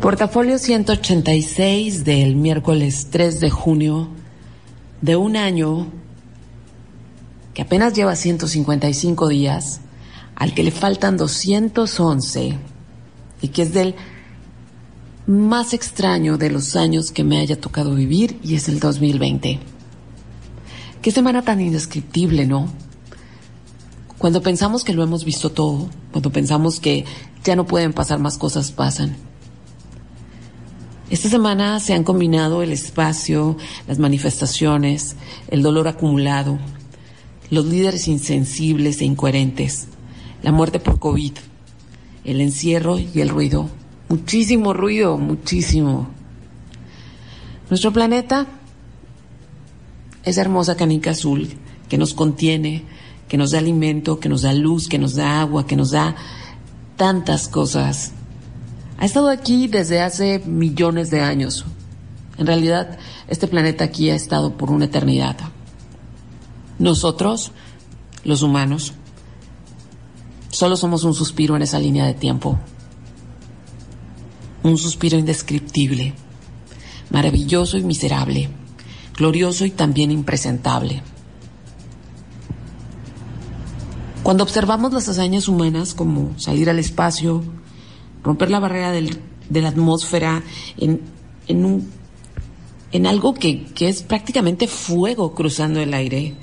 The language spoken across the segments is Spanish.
Portafolio 186 del miércoles 3 de junio de un año que apenas lleva 155 días, al que le faltan 211 y que es del más extraño de los años que me haya tocado vivir y es el 2020. Qué semana tan indescriptible, ¿no? Cuando pensamos que lo hemos visto todo, cuando pensamos que ya no pueden pasar más cosas, pasan. Esta semana se han combinado el espacio, las manifestaciones, el dolor acumulado, los líderes insensibles e incoherentes, la muerte por COVID, el encierro y el ruido. Muchísimo ruido, muchísimo. Nuestro planeta es hermosa canica azul que nos contiene, que nos da alimento, que nos da luz, que nos da agua, que nos da tantas cosas ha estado aquí desde hace millones de años. En realidad, este planeta aquí ha estado por una eternidad. Nosotros, los humanos, solo somos un suspiro en esa línea de tiempo. Un suspiro indescriptible, maravilloso y miserable, glorioso y también impresentable. Cuando observamos las hazañas humanas como salir al espacio, romper la barrera de la atmósfera en, en, un, en algo que, que es prácticamente fuego cruzando el aire.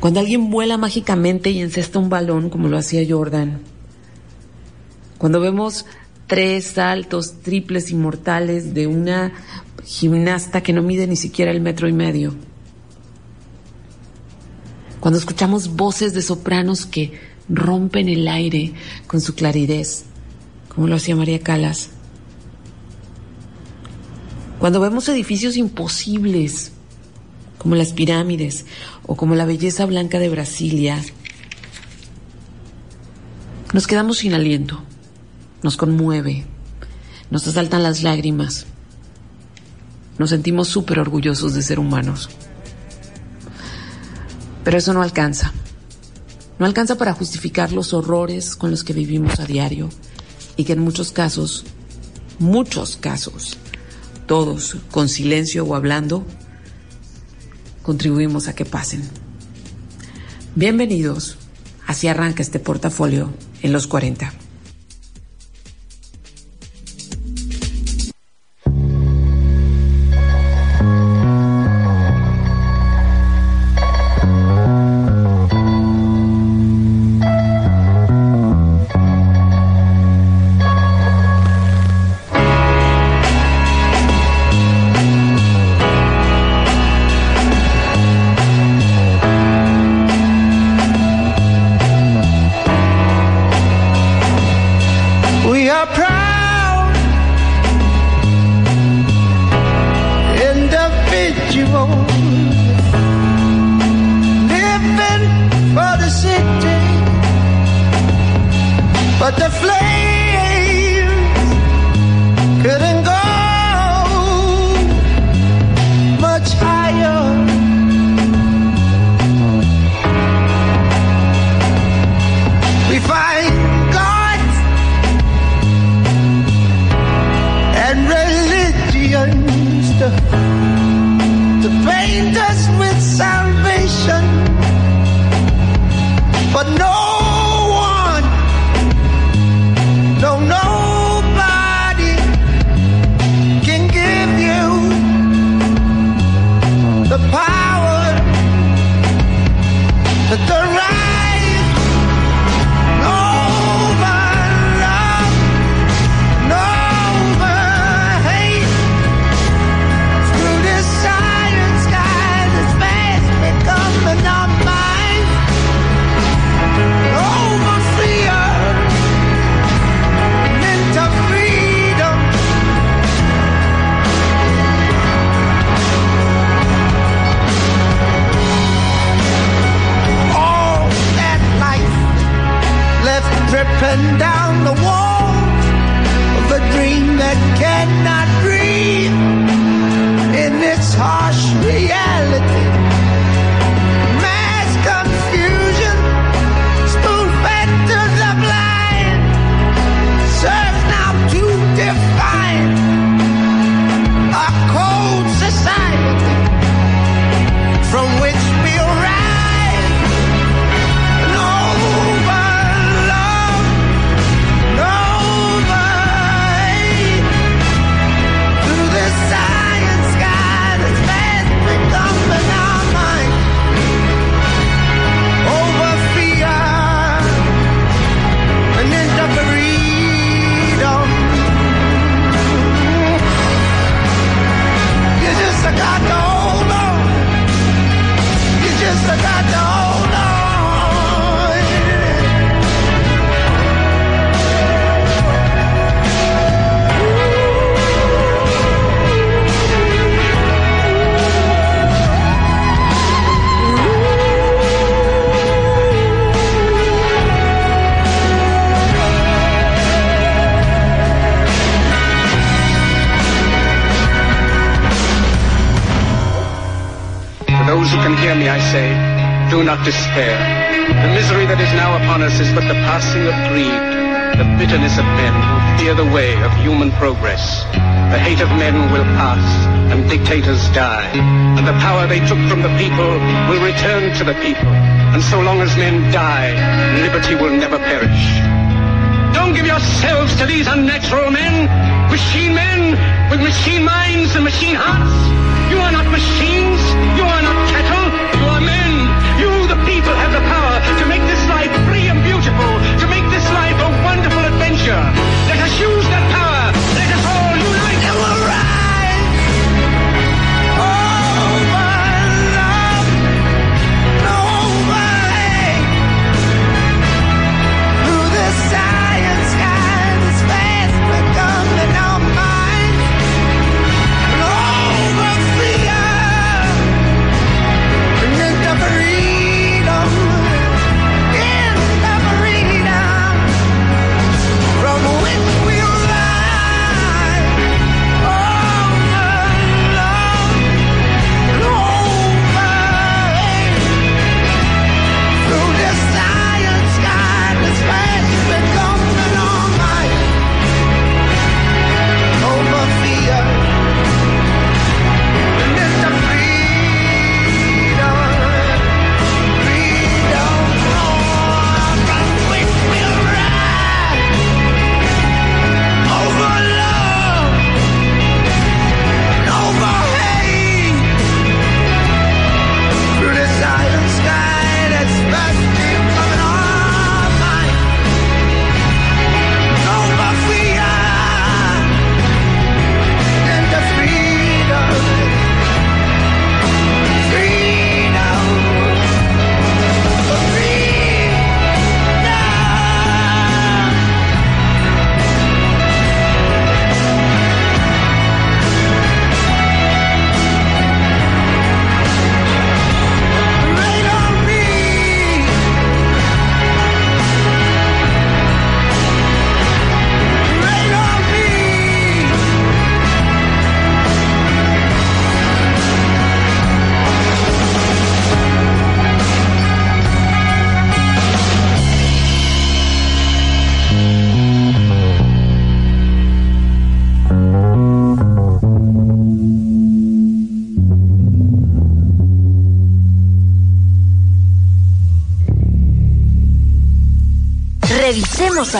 Cuando alguien vuela mágicamente y encesta un balón como lo hacía Jordan. Cuando vemos tres saltos triples inmortales de una gimnasta que no mide ni siquiera el metro y medio. Cuando escuchamos voces de sopranos que rompen el aire con su claridad, como lo hacía María Calas. Cuando vemos edificios imposibles, como las pirámides o como la belleza blanca de Brasilia, nos quedamos sin aliento, nos conmueve, nos asaltan las lágrimas, nos sentimos súper orgullosos de ser humanos. Pero eso no alcanza. No alcanza para justificar los horrores con los que vivimos a diario y que en muchos casos, muchos casos, todos con silencio o hablando, contribuimos a que pasen. Bienvenidos, así arranca este portafolio en los 40. but the flame despair. The misery that is now upon us is but the passing of greed, the bitterness of men who fear the way of human progress. The hate of men will pass, and dictators die, and the power they took from the people will return to the people. And so long as men die, liberty will never perish. Don't give yourselves to these unnatural men, machine men with machine minds and machine hearts. You are not machines. You are not cattle. Let us use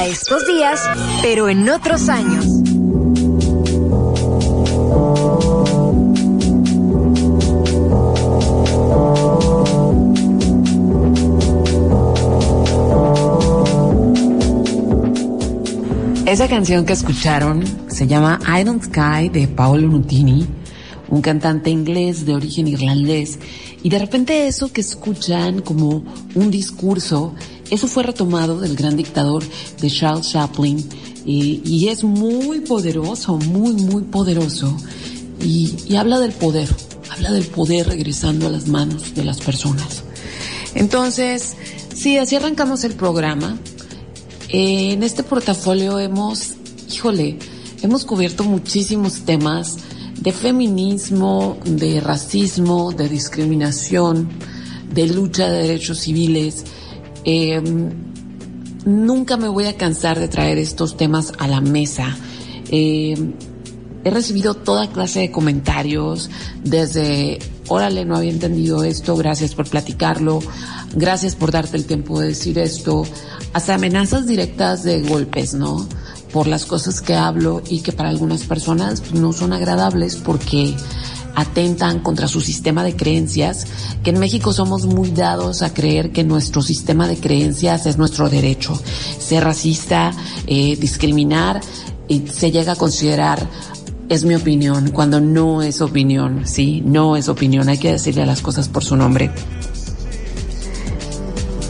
Estos días, pero en otros años. Esa canción que escucharon se llama I Don't Sky de Paolo Nutini, un cantante inglés de origen irlandés. Y de repente eso que escuchan como un discurso, eso fue retomado del gran dictador de Charles Chaplin y, es muy poderoso, muy, muy poderoso. Y, y habla del poder, habla del poder regresando a las manos de las personas. Entonces, sí, así arrancamos el programa. Eh, en este portafolio hemos, híjole, hemos cubierto muchísimos temas de feminismo, de racismo, de discriminación, de lucha de derechos civiles. Eh, nunca me voy a cansar de traer estos temas a la mesa. Eh, he recibido toda clase de comentarios desde, órale, no había entendido esto, gracias por platicarlo, gracias por darte el tiempo de decir esto, hasta amenazas directas de golpes, ¿no? Por las cosas que hablo y que para algunas personas no son agradables porque atentan contra su sistema de creencias, que en México somos muy dados a creer que nuestro sistema de creencias es nuestro derecho. Ser racista, eh, discriminar, y se llega a considerar es mi opinión, cuando no es opinión, sí, no es opinión, hay que decirle a las cosas por su nombre.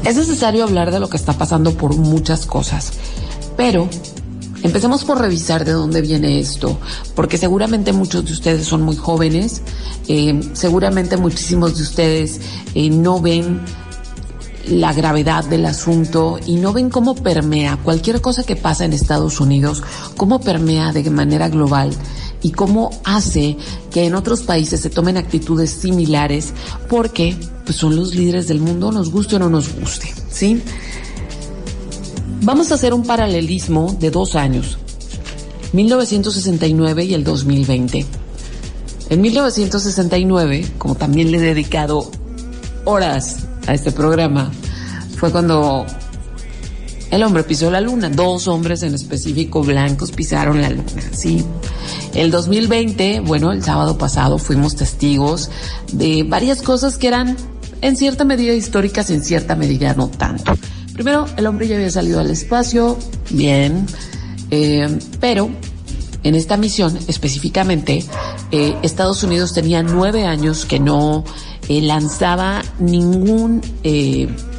Es necesario hablar de lo que está pasando por muchas cosas, pero empecemos por revisar de dónde viene esto, porque seguramente muchos de ustedes son muy jóvenes, eh, seguramente muchísimos de ustedes eh, no ven la gravedad del asunto y no ven cómo permea cualquier cosa que pasa en Estados Unidos, cómo permea de manera global y cómo hace que en otros países se tomen actitudes similares porque pues son los líderes del mundo, nos guste o no nos guste, ¿sí? Vamos a hacer un paralelismo de dos años, 1969 y el 2020. En 1969, como también le he dedicado horas a este programa, fue cuando el hombre pisó la luna. Dos hombres en específico blancos pisaron la luna, sí. El 2020, bueno, el sábado pasado fuimos testigos de varias cosas que eran en cierta medida históricas, en cierta medida no tanto. Primero, el hombre ya había salido al espacio, bien, eh, pero en esta misión específicamente, eh, Estados Unidos tenía nueve años que no eh, lanzaba ningún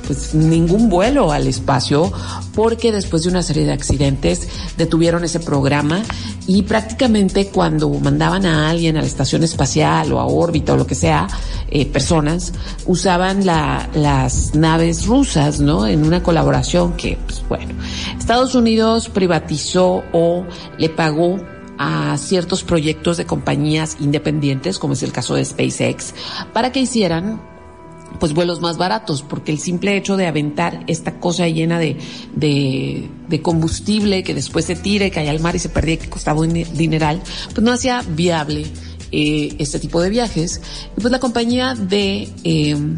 pues ningún vuelo al espacio porque después de una serie de accidentes detuvieron ese programa y prácticamente cuando mandaban a alguien a la estación espacial o a órbita o lo que sea, eh, personas usaban la, las naves rusas, ¿no? En una colaboración que, pues bueno, Estados Unidos privatizó o le pagó a ciertos proyectos de compañías independientes, como es el caso de SpaceX, para que hicieran pues vuelos más baratos, porque el simple hecho de aventar esta cosa llena de, de, combustible que después se tire, cae al mar y se perdía, que costaba un dineral, pues no hacía viable eh, este tipo de viajes. Y pues la compañía de, em,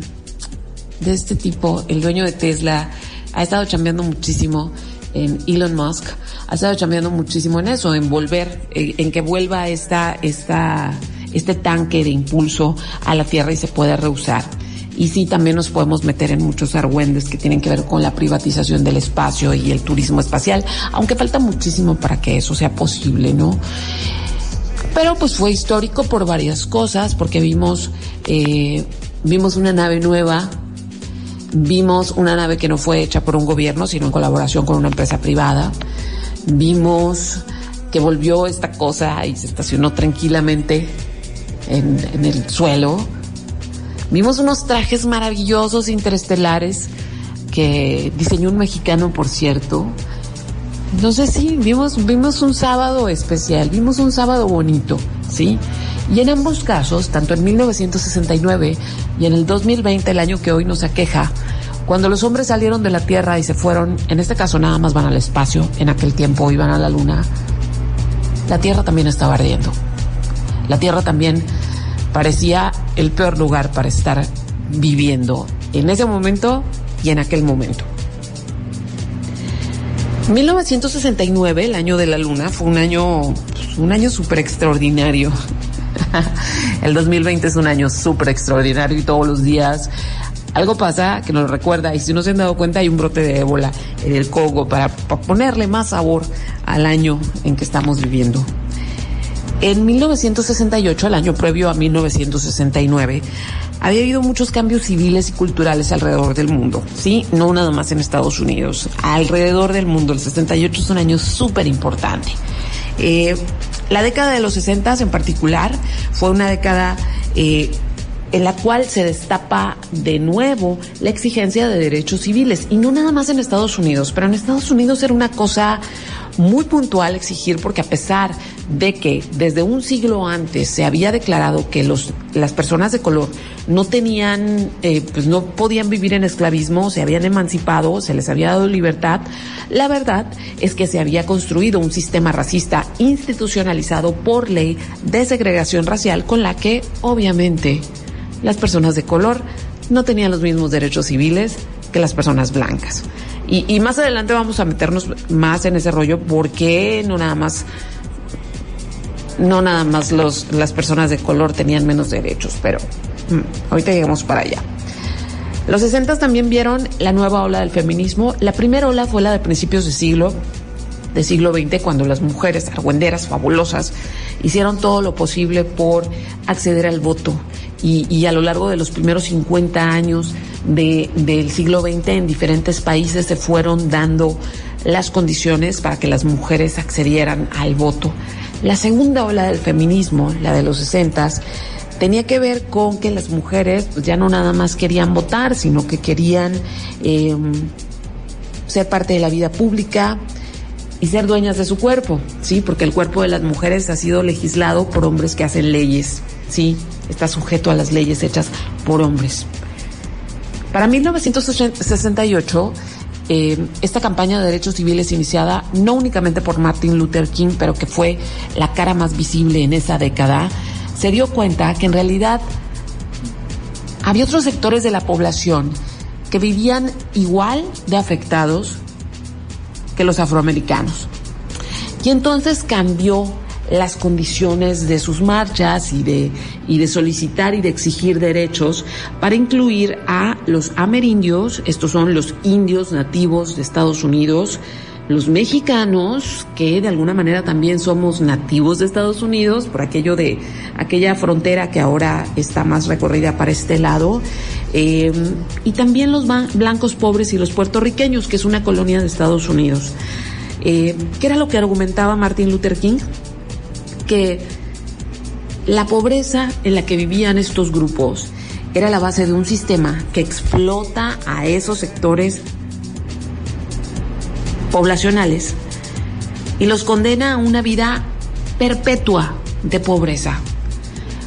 de este tipo, el dueño de Tesla, ha estado chambeando muchísimo en Elon Musk, ha estado chambeando muchísimo en eso, en volver, eh, en que vuelva esta, esta, este tanque de impulso a la Tierra y se pueda reusar. Y sí, también nos podemos meter en muchos argüendes que tienen que ver con la privatización del espacio y el turismo espacial, aunque falta muchísimo para que eso sea posible, ¿no? Pero pues fue histórico por varias cosas, porque vimos, eh, vimos una nave nueva, vimos una nave que no fue hecha por un gobierno, sino en colaboración con una empresa privada, vimos que volvió esta cosa y se estacionó tranquilamente en, en el suelo Vimos unos trajes maravillosos interestelares que diseñó un mexicano, por cierto. Entonces sí, vimos, vimos un sábado especial, vimos un sábado bonito, ¿sí? Y en ambos casos, tanto en 1969 y en el 2020, el año que hoy nos aqueja, cuando los hombres salieron de la Tierra y se fueron, en este caso nada más van al espacio, en aquel tiempo iban a la Luna, la Tierra también estaba ardiendo. La Tierra también parecía el peor lugar para estar viviendo en ese momento y en aquel momento. 1969, el año de la luna, fue un año, pues, un año súper extraordinario. el 2020 es un año súper extraordinario y todos los días algo pasa que nos recuerda y si no se han dado cuenta hay un brote de ébola en el Congo para ponerle más sabor al año en que estamos viviendo. En 1968, el año previo a 1969, había habido muchos cambios civiles y culturales alrededor del mundo, ¿sí? No nada más en Estados Unidos, alrededor del mundo. El 68 es un año súper importante. Eh, la década de los 60 en particular fue una década eh, en la cual se destapa de nuevo la exigencia de derechos civiles, y no nada más en Estados Unidos, pero en Estados Unidos era una cosa muy puntual exigir porque a pesar de que desde un siglo antes se había declarado que los, las personas de color no tenían, eh, pues no podían vivir en esclavismo, se habían emancipado, se les había dado libertad, la verdad es que se había construido un sistema racista institucionalizado por ley de segregación racial con la que obviamente las personas de color no tenían los mismos derechos civiles que las personas blancas. Y, más adelante vamos a meternos más en ese rollo porque no nada más no nada más los, las personas de color tenían menos derechos, pero mm, ahorita llegamos para allá. Los 60 también vieron la nueva ola del feminismo. La primera ola fue la de principios de siglo, de siglo XX, cuando las mujeres argüenderas, fabulosas, hicieron todo lo posible por acceder al voto. Y, y a lo largo de los primeros 50 años de, del siglo XX en diferentes países se fueron dando las condiciones para que las mujeres accedieran al voto. La segunda ola del feminismo, la de los 60 tenía que ver con que las mujeres pues, ya no nada más querían votar, sino que querían em, ser parte de la vida pública, y ser dueñas de su cuerpo, ¿sí? Porque el cuerpo de las mujeres ha sido legislado por hombres que hacen leyes, ¿sí? Está sujeto a las leyes hechas por hombres. Para 1968, eh, esta campaña de derechos civiles iniciada no únicamente por Martin Luther King, pero que fue la cara más visible en esa década, se dio cuenta que en realidad había otros sectores de la población que vivían igual de afectados que los afroamericanos. Y entonces cambió las condiciones de sus marchas y de, y de solicitar y de exigir derechos para incluir a los amerindios, estos son los indios nativos de Estados Unidos, los mexicanos, que de alguna manera también somos nativos de Estados Unidos, por aquello de aquella frontera que ahora está más recorrida para este lado, eh, y también los blancos pobres y los puertorriqueños, que es una colonia de Estados Unidos. Eh, ¿Qué era lo que argumentaba Martin Luther King? Que la pobreza en la que vivían estos grupos era la base de un sistema que explota a esos sectores poblacionales y los condena a una vida perpetua de pobreza,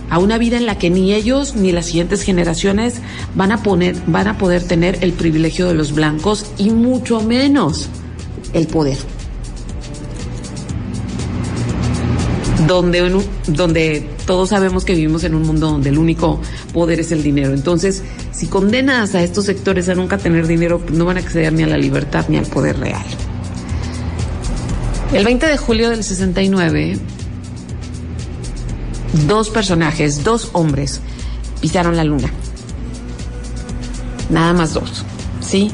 a una vida en la que ni ellos ni las siguientes generaciones van a poner, van a poder tener el privilegio de los blancos y mucho menos el poder. Donde, donde todos sabemos que vivimos en un mundo donde el único poder es el dinero. Entonces, si condenas a estos sectores a nunca tener dinero, pues no van a acceder ni a la libertad ni al poder real. El 20 de julio del 69, dos personajes, dos hombres, pisaron la luna. Nada más dos, ¿sí?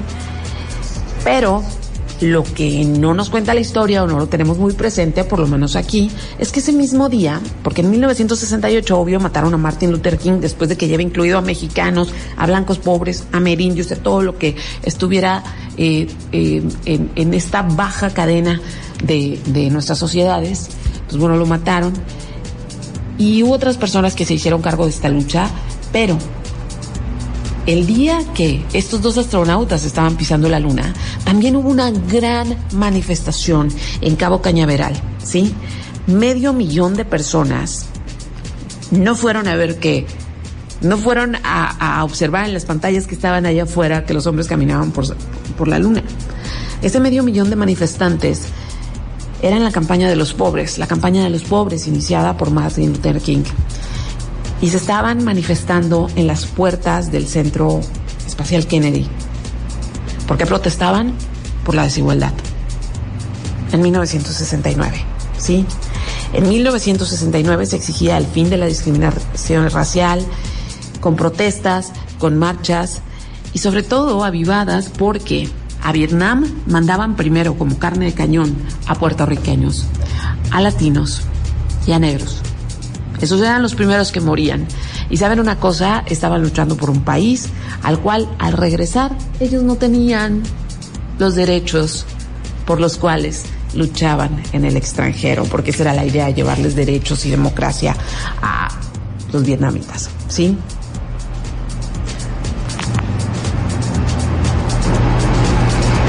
Pero lo que no nos cuenta la historia o no lo tenemos muy presente, por lo menos aquí, es que ese mismo día, porque en 1968 obvio mataron a Martin Luther King después de que lleva incluido a mexicanos, a blancos pobres, a merindios, a todo lo que estuviera eh, eh, en, esta baja cadena de, de nuestras sociedades, pues bueno, lo mataron. Y hubo otras personas que se hicieron cargo de esta lucha, pero el día que estos dos astronautas estaban pisando la luna, también hubo una gran manifestación en Cabo Cañaveral, ¿sí? Medio millón de personas no fueron a ver qué, no fueron a, observar en las pantallas que estaban allá afuera que los hombres caminaban por, por la luna. Ese medio millón de manifestantes era en la campaña de los pobres, la campaña de los pobres iniciada por Martin Luther King y se estaban manifestando en las puertas del Centro Espacial Kennedy. ¿Por qué protestaban? Por la desigualdad. En 1969, ¿sí? En 1969 se exigía el fin de la discriminación racial, con protestas, con marchas y sobre todo avivadas porque a Vietnam mandaban primero como carne de cañón a puertorriqueños, a latinos y a negros. Esos eran los primeros que morían. Y saben una cosa, estaban luchando por un país al cual al regresar ellos no tenían los derechos por los cuales luchaban en el extranjero, porque esa era la idea, llevarles derechos y democracia a los vietnamitas, ¿sí?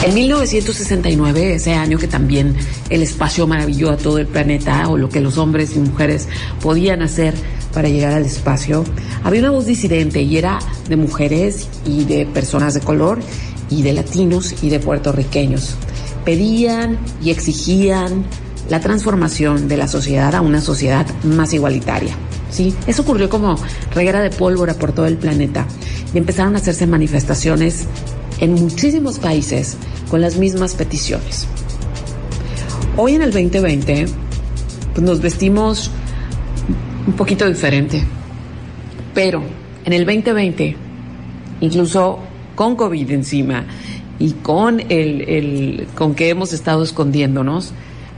En 1969, ese año que también el espacio maravilló a todo el planeta, o lo que los hombres y mujeres podían hacer para llegar al espacio, había una voz disidente y era de mujeres y de personas de color y de latinos y de puertorriqueños. Pedían y exigían la transformación de la sociedad a una sociedad más igualitaria. ¿sí? Eso ocurrió como reguera de pólvora por todo el planeta y empezaron a hacerse manifestaciones en muchísimos países con las mismas peticiones. Hoy en el 2020 pues nos vestimos un poquito diferente, pero en el 2020, incluso con COVID encima y con el, el con que hemos estado escondiéndonos,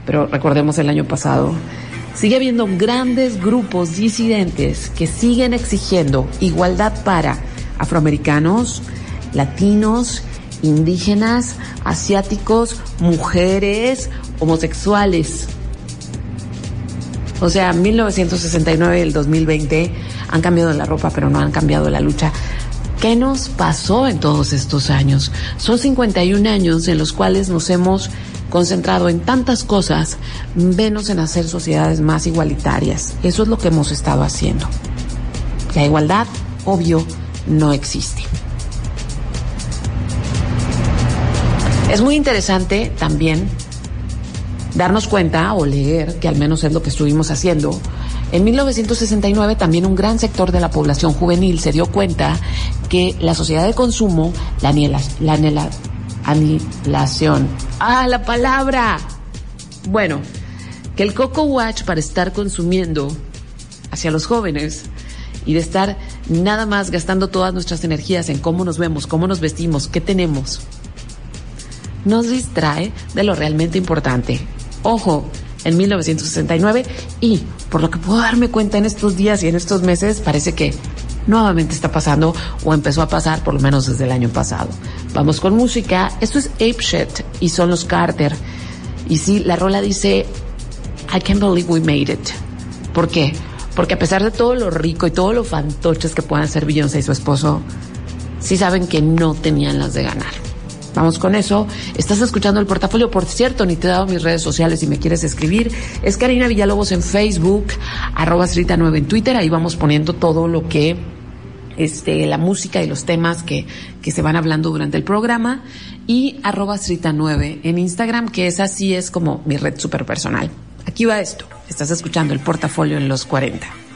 pero recordemos el año pasado, sigue habiendo grandes grupos disidentes que siguen exigiendo igualdad para afroamericanos, latinos, indígenas, asiáticos, mujeres, homosexuales. O sea, 1969 y el 2020 han cambiado la ropa, pero no han cambiado la lucha. ¿Qué nos pasó en todos estos años? Son 51 años en los cuales nos hemos concentrado en tantas cosas, menos en hacer sociedades más igualitarias. Eso es lo que hemos estado haciendo. La igualdad, obvio, no existe. Es muy interesante también darnos cuenta o leer, que al menos es lo que estuvimos haciendo, en 1969 también un gran sector de la población juvenil se dio cuenta que la sociedad de consumo, la, la anihilación, ah, la palabra, bueno, que el Coco Watch para estar consumiendo hacia los jóvenes y de estar nada más gastando todas nuestras energías en cómo nos vemos, cómo nos vestimos, qué tenemos, nos distrae de lo realmente importante. Ojo, en 1969 y por lo que puedo darme cuenta en estos días y en estos meses, parece que nuevamente está pasando o empezó a pasar por lo menos desde el año pasado. Vamos con música. Esto es Ape Shit y son los Carter. Y sí, la rola dice I can't believe we made it. ¿Por qué? Porque a pesar de todo lo rico y todo lo fantoches que puedan ser Beyoncé y su esposo, sí saben que no tenían las de ganar. Vamos con eso. Estás escuchando el portafolio. Por cierto, ni te he dado mis redes sociales si me quieres escribir. Es Karina Villalobos en Facebook, arroba 9 en Twitter. Ahí vamos poniendo todo lo que, este, la música y los temas que, que se van hablando durante el programa. Y arroba 9 en Instagram, que esa sí es como mi red super personal. Aquí va esto. Estás escuchando el portafolio en los 40.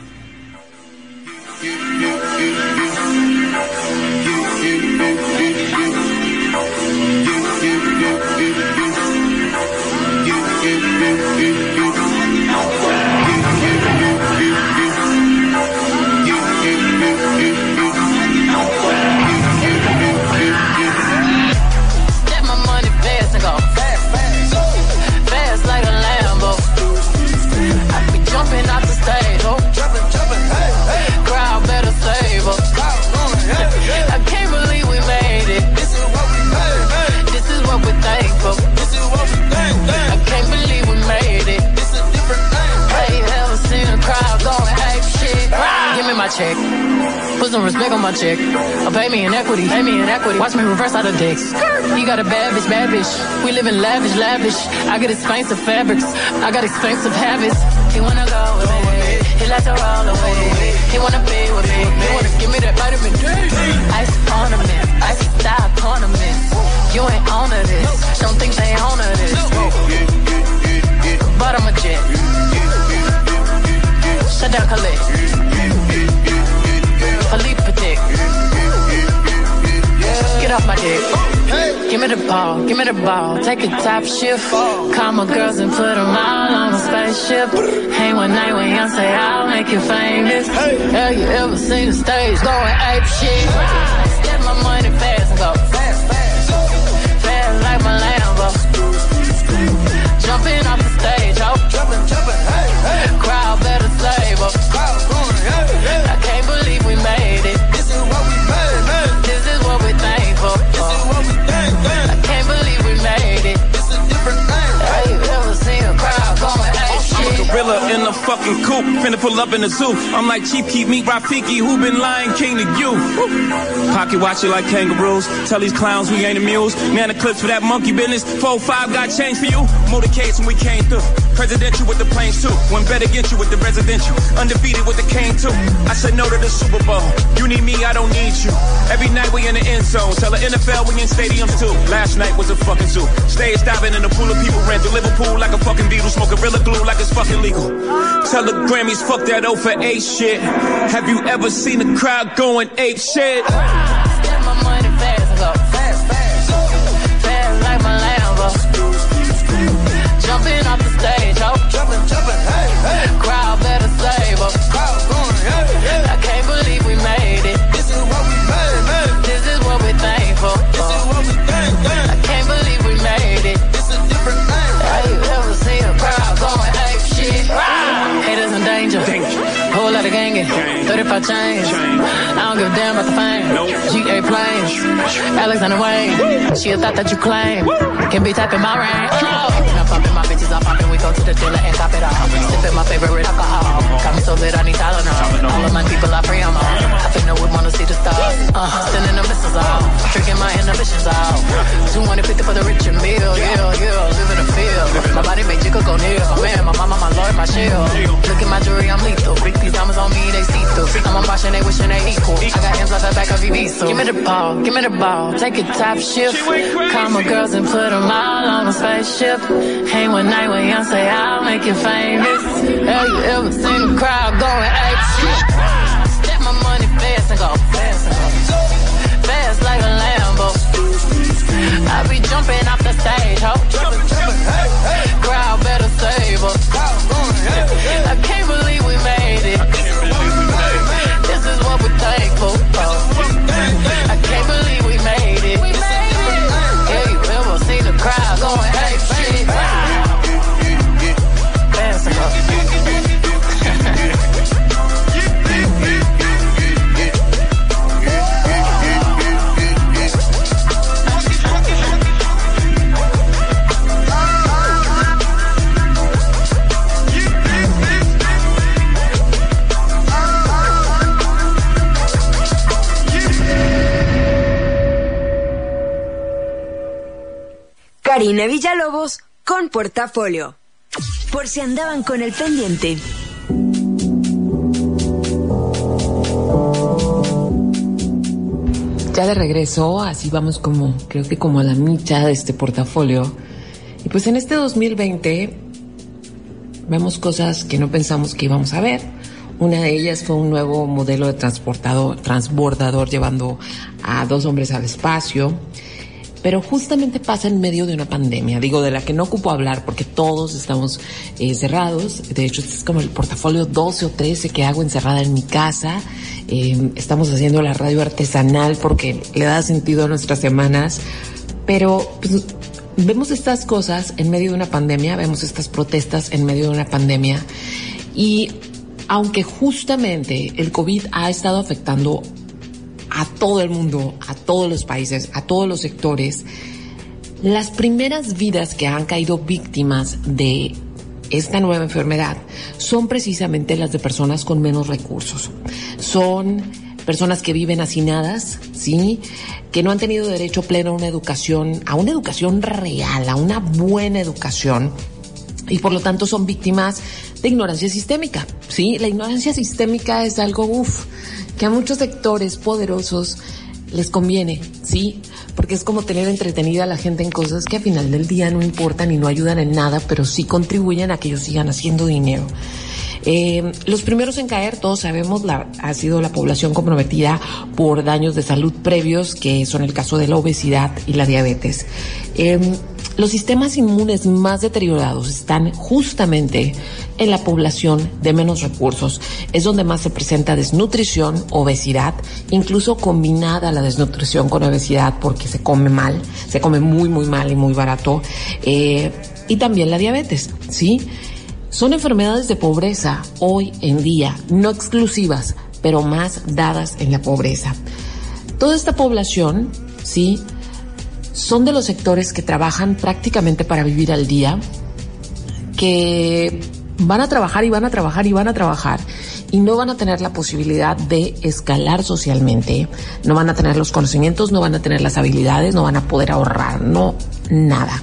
Watch me reverse out of dicks. You got a bad bitch, bad bitch. We live in lavish, lavish. I got expensive fabrics. I got expensive habits. He wanna go with me. He like to roll away. He wanna be with me. He wanna give me that vitamin D. Ice ornament. Ice style ornament. You ain't on to this. Don't think they own to this. But I'm a jet. Shut down, Khalid. My dick. Give me the ball, give me the ball. Take a top shift. Call my girls and put them all on a spaceship. Hang one night when young say I'll make you famous. Have you ever seen the stage going ape shit? Step my money fast and go. Fast, fast. Fast like my Lambo. Jumping off the stage, oh. Jumping, jumping, hey, hey. Crowd better save us. Crowd going, hey, hey. Gorilla in the fucking coop, finna pull up in the zoo. I'm like Chief Keep Meat Rafiki, who been lying king to you? Pocket watch it like kangaroos. Tell these clowns we ain't amused. Man, the clips for that monkey business. 4-5 got change for you. Motorcades when we came through. Presidential with the planes too. One bet against you with the residential. Undefeated with the cane too. I said no to the Super Bowl. You need me, I don't need you. Every night we in the end zone. Tell the NFL we in stadiums too. Last night was a fucking zoo. Stage diving in a pool of people ran through Liverpool like a fucking beetle. Smoking Gorilla Glue like it's fucking legal. Tell the Grammys fuck that O for 8 shit. Have you ever seen a crowd going ape shit? Step my money. Fast, Jumping off the stage, oh. Jumping, jumping, hey, hey. Crowd better save us. Crowd going, hey, hey. Gangin'. 35 chains. I don't give a damn about the fame. Nope. GA planes. Alexander Wayne. She a thought that you claim. Can be tapping my ring. Oh. I'm popping my bitches, I'm popping. We go to the dealer and cop it all. Sipping my favorite alcohol. Got me so lit, I need Tylenol. All of my people are free, I'm on. I finna with one of see the stars. Uh, sending the missiles out, tricking my inhibitions out. 250 for the rich and meal, yeah, yeah, live in the field. My body make jiggle go near. Man, my mama, my lord, my shield. Look at my jewelry, I'm lethal. Big these diamonds on me, they see through. I'm watching, they wishing they equal. I got M's off the back of Ibiza. Give me the ball, give me the ball. Take a top shift. Call my girls and put them all on a spaceship. Hang one night when young say I'll make you famous. Have you ever seen a crowd going ape Step my money fast and go fast and go fast like a Lambo. I be jumping off the stage, ho. Crowd better save us. Karina Villalobos con portafolio. Por si andaban con el pendiente. Ya de regreso, así vamos como, creo que como a la mitad de este portafolio. Y pues en este 2020 vemos cosas que no pensamos que íbamos a ver. Una de ellas fue un nuevo modelo de transportador, transbordador llevando a dos hombres al espacio. Pero justamente pasa en medio de una pandemia, digo, de la que no ocupo hablar porque todos estamos eh, cerrados. De hecho, este es como el portafolio 12 o 13 que hago encerrada en mi casa. Eh, estamos haciendo la radio artesanal porque le da sentido a nuestras semanas. Pero pues, vemos estas cosas en medio de una pandemia, vemos estas protestas en medio de una pandemia. Y aunque justamente el COVID ha estado afectando a todo el mundo, a todos los países, a todos los sectores, las primeras vidas que han caído víctimas de esta nueva enfermedad son precisamente las de personas con menos recursos. Son personas que viven hacinadas, ¿sí? Que no han tenido derecho pleno a una educación, a una educación real, a una buena educación y por lo tanto son víctimas de ignorancia sistémica, ¿sí? La ignorancia sistémica es algo, uff, que a muchos sectores poderosos les conviene, ¿sí? Porque es como tener entretenida a la gente en cosas que al final del día no importan y no ayudan en nada, pero sí contribuyen a que ellos sigan haciendo dinero. Eh, los primeros en caer, todos sabemos, la, ha sido la población comprometida por daños de salud previos, que son el caso de la obesidad y la diabetes. Eh, los sistemas inmunes más deteriorados están justamente en la población de menos recursos. Es donde más se presenta desnutrición, obesidad, incluso combinada la desnutrición con obesidad porque se come mal, se come muy, muy mal y muy barato. Eh, y también la diabetes, ¿sí? Son enfermedades de pobreza hoy en día, no exclusivas, pero más dadas en la pobreza. Toda esta población, ¿sí? Son de los sectores que trabajan prácticamente para vivir al día, que van a trabajar y van a trabajar y van a trabajar y no van a tener la posibilidad de escalar socialmente, no van a tener los conocimientos, no van a tener las habilidades, no van a poder ahorrar, no, nada.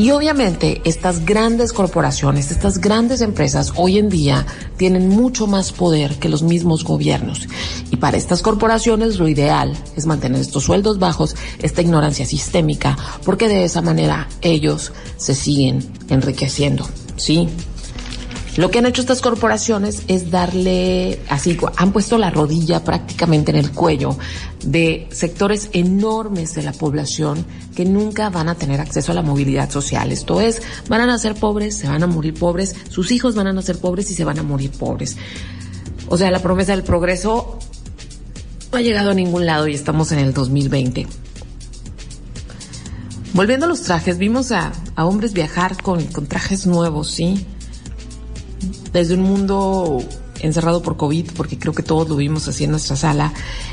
Y obviamente estas grandes corporaciones, estas grandes empresas hoy en día tienen mucho más poder que los mismos gobiernos. Y para estas corporaciones lo ideal es mantener estos sueldos bajos, esta ignorancia sistémica, porque de esa manera ellos se siguen enriqueciendo. ¿Sí? Lo que han hecho estas corporaciones es darle, así, han puesto la rodilla prácticamente en el cuello de sectores enormes de la población que nunca van a tener acceso a la movilidad social. Esto es, van a nacer pobres, se van a morir pobres, sus hijos van a nacer pobres y se van a morir pobres. O sea, la promesa del progreso no ha llegado a ningún lado y estamos en el 2020. Volviendo a los trajes, vimos a, hombres viajar con trajes nuevos, ¿sí? Desde un mundo encerrado por COVID, porque creo que todos lo vimos así en nuestra sala,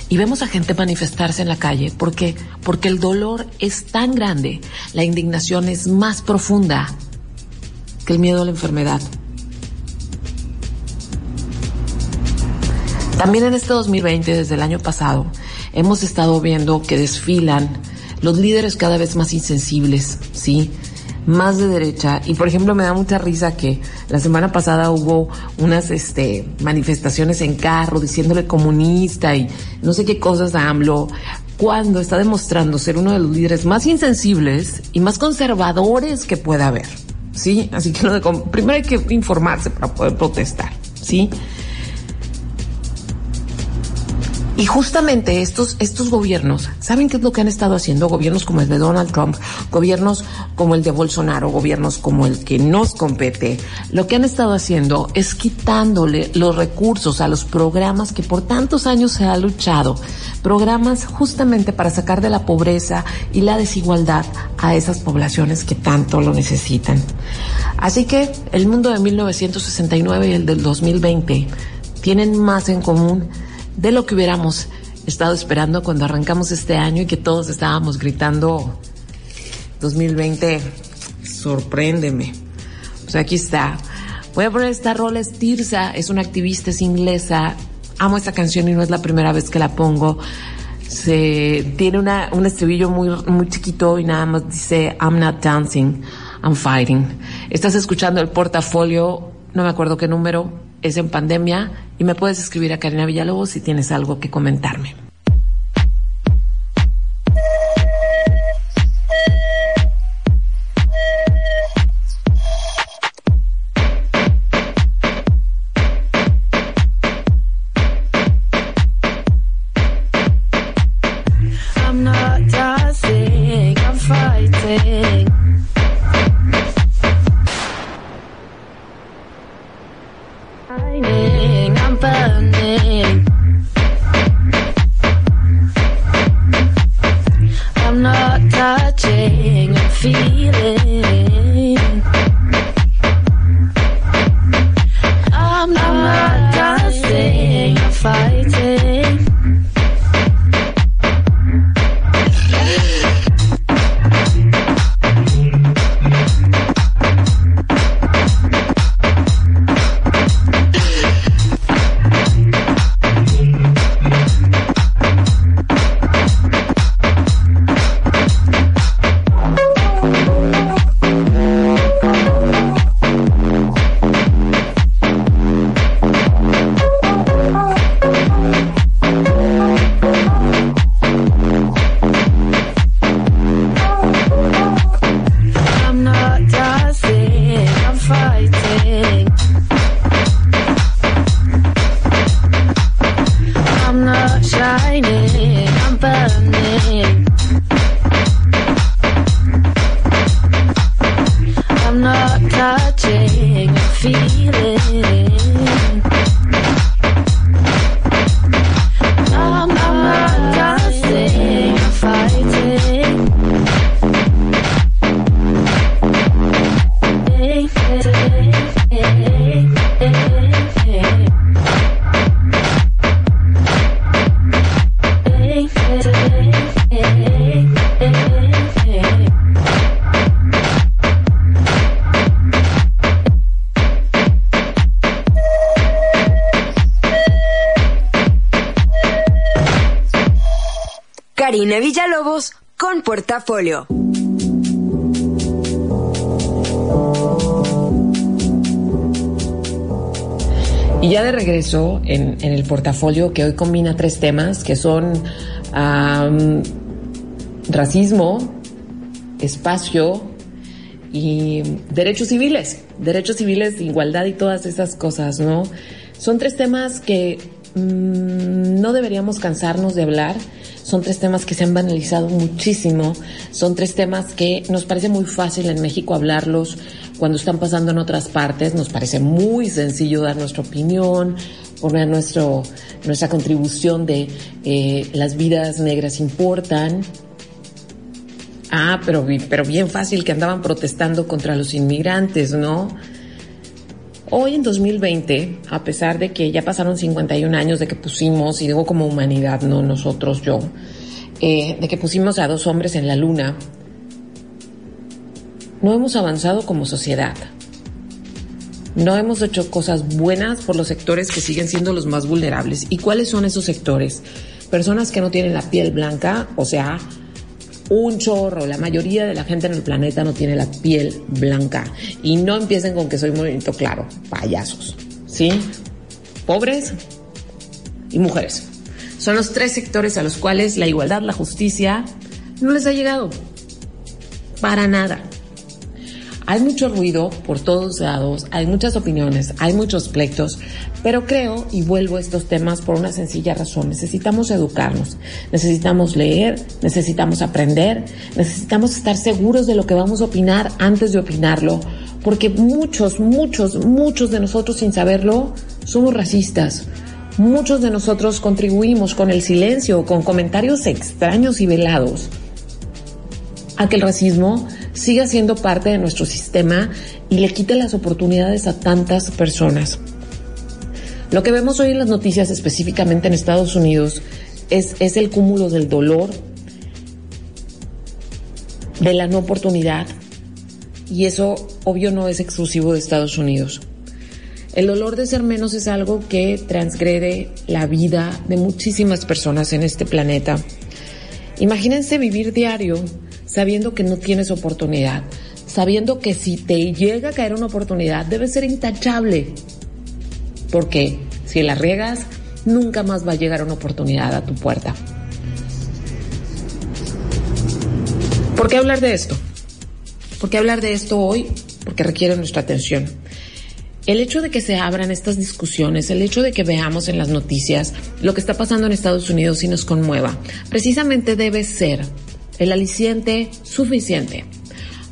y vemos a gente manifestarse en la calle. ¿Por qué? Porque el dolor es tan grande, la indignación es más profunda que el miedo a la enfermedad. También en este 2020, desde el año pasado, hemos estado viendo que desfilan los líderes cada vez más insensibles, ¿sí? Más de derecha. Y por ejemplo, me da mucha risa que la semana pasada hubo unas este, manifestaciones en carro diciéndole comunista y no sé qué cosas a AMLO, cuando está demostrando ser uno de los líderes más insensibles y más conservadores que pueda haber. ¿Sí? Así que primero hay que informarse para poder protestar. ¿Sí? Y justamente estos, estos gobiernos, ¿saben qué es lo que han estado haciendo? Gobiernos como el de Donald Trump, gobiernos como el de Bolsonaro, gobiernos como el que nos compete, lo que han estado haciendo es quitándole los recursos a los programas que por tantos años se ha luchado, programas justamente para sacar de la pobreza y la desigualdad a esas poblaciones que tanto lo necesitan. Así que el mundo de 1969 y el del 2020 tienen más en común de lo que hubiéramos estado esperando cuando arrancamos este año y que todos estábamos gritando 2020, sorpréndeme. Pues aquí está. Voy a poner esta rola, es Tirsa, es una activista, es inglesa. Amo esta canción y no es la primera vez que la pongo. Se, tiene una, un estribillo muy, muy chiquito y nada más dice, I'm not dancing, I'm fighting. Estás escuchando el portafolio, no me acuerdo qué número, es en pandemia y me puedes escribir a Karina Villalobos si tienes algo que comentarme. Portafolio. Y ya de regreso en, el portafolio que hoy combina tres temas que son racismo, espacio y derechos civiles, derechos civiles, igualdad y todas esas cosas, ¿no? Son tres temas que mm, no deberíamos cansarnos de hablar son tres temas que se han banalizado muchísimo, son tres temas que nos parece muy fácil en México hablarlos cuando están pasando en otras partes, nos parece muy sencillo dar nuestra opinión, poner nuestro, nuestra contribución de eh, las vidas negras importan. Ah, pero, pero bien fácil que andaban protestando contra los inmigrantes, ¿no? Hoy en 2020, a pesar de que ya pasaron 51 años de que pusimos, y digo como humanidad, no nosotros, yo, eh, de que pusimos a dos hombres en la luna, no hemos avanzado como sociedad. no hemos hecho cosas buenas por los sectores que siguen siendo los más vulnerables. ¿Y cuáles son esos sectores? Personas que no tienen la piel blanca, o sea, un chorro, la mayoría de la gente en el planeta no tiene la piel blanca. Y no empiecen con que soy bonito, claro, payasos, ¿sí? Pobres y mujeres. Son los tres sectores a los cuales la igualdad, la justicia, no les ha llegado. Para nada. Hay mucho ruido por todos lados, hay muchas opiniones, hay muchos pleitos, pero creo, y vuelvo a estos temas por una sencilla razón, necesitamos educarnos, necesitamos leer, necesitamos aprender, necesitamos estar seguros de lo que vamos a opinar antes de opinarlo, porque muchos, muchos, muchos de nosotros sin saberlo somos racistas. Muchos de nosotros contribuimos con el silencio, con comentarios extraños y velados a que el racismo siga siendo parte de nuestro sistema y le quite las oportunidades a tantas personas. Lo que vemos hoy en las noticias, específicamente en Estados Unidos, es, es el cúmulo del dolor, de la no oportunidad, y eso obvio no es exclusivo de Estados Unidos. El dolor de ser menos es algo que transgrede la vida de muchísimas personas en este planeta. Imagínense vivir diario sabiendo que no tienes oportunidad, sabiendo que si te llega a caer una oportunidad debe ser intachable, porque si la riegas, nunca más va a llegar una oportunidad a tu puerta. ¿Por qué hablar de esto? ¿Por qué hablar de esto hoy? Porque requiere nuestra atención. El hecho de que se abran estas discusiones, el hecho de que veamos en las noticias lo que está pasando en Estados Unidos y nos conmueva, precisamente debe ser el aliciente suficiente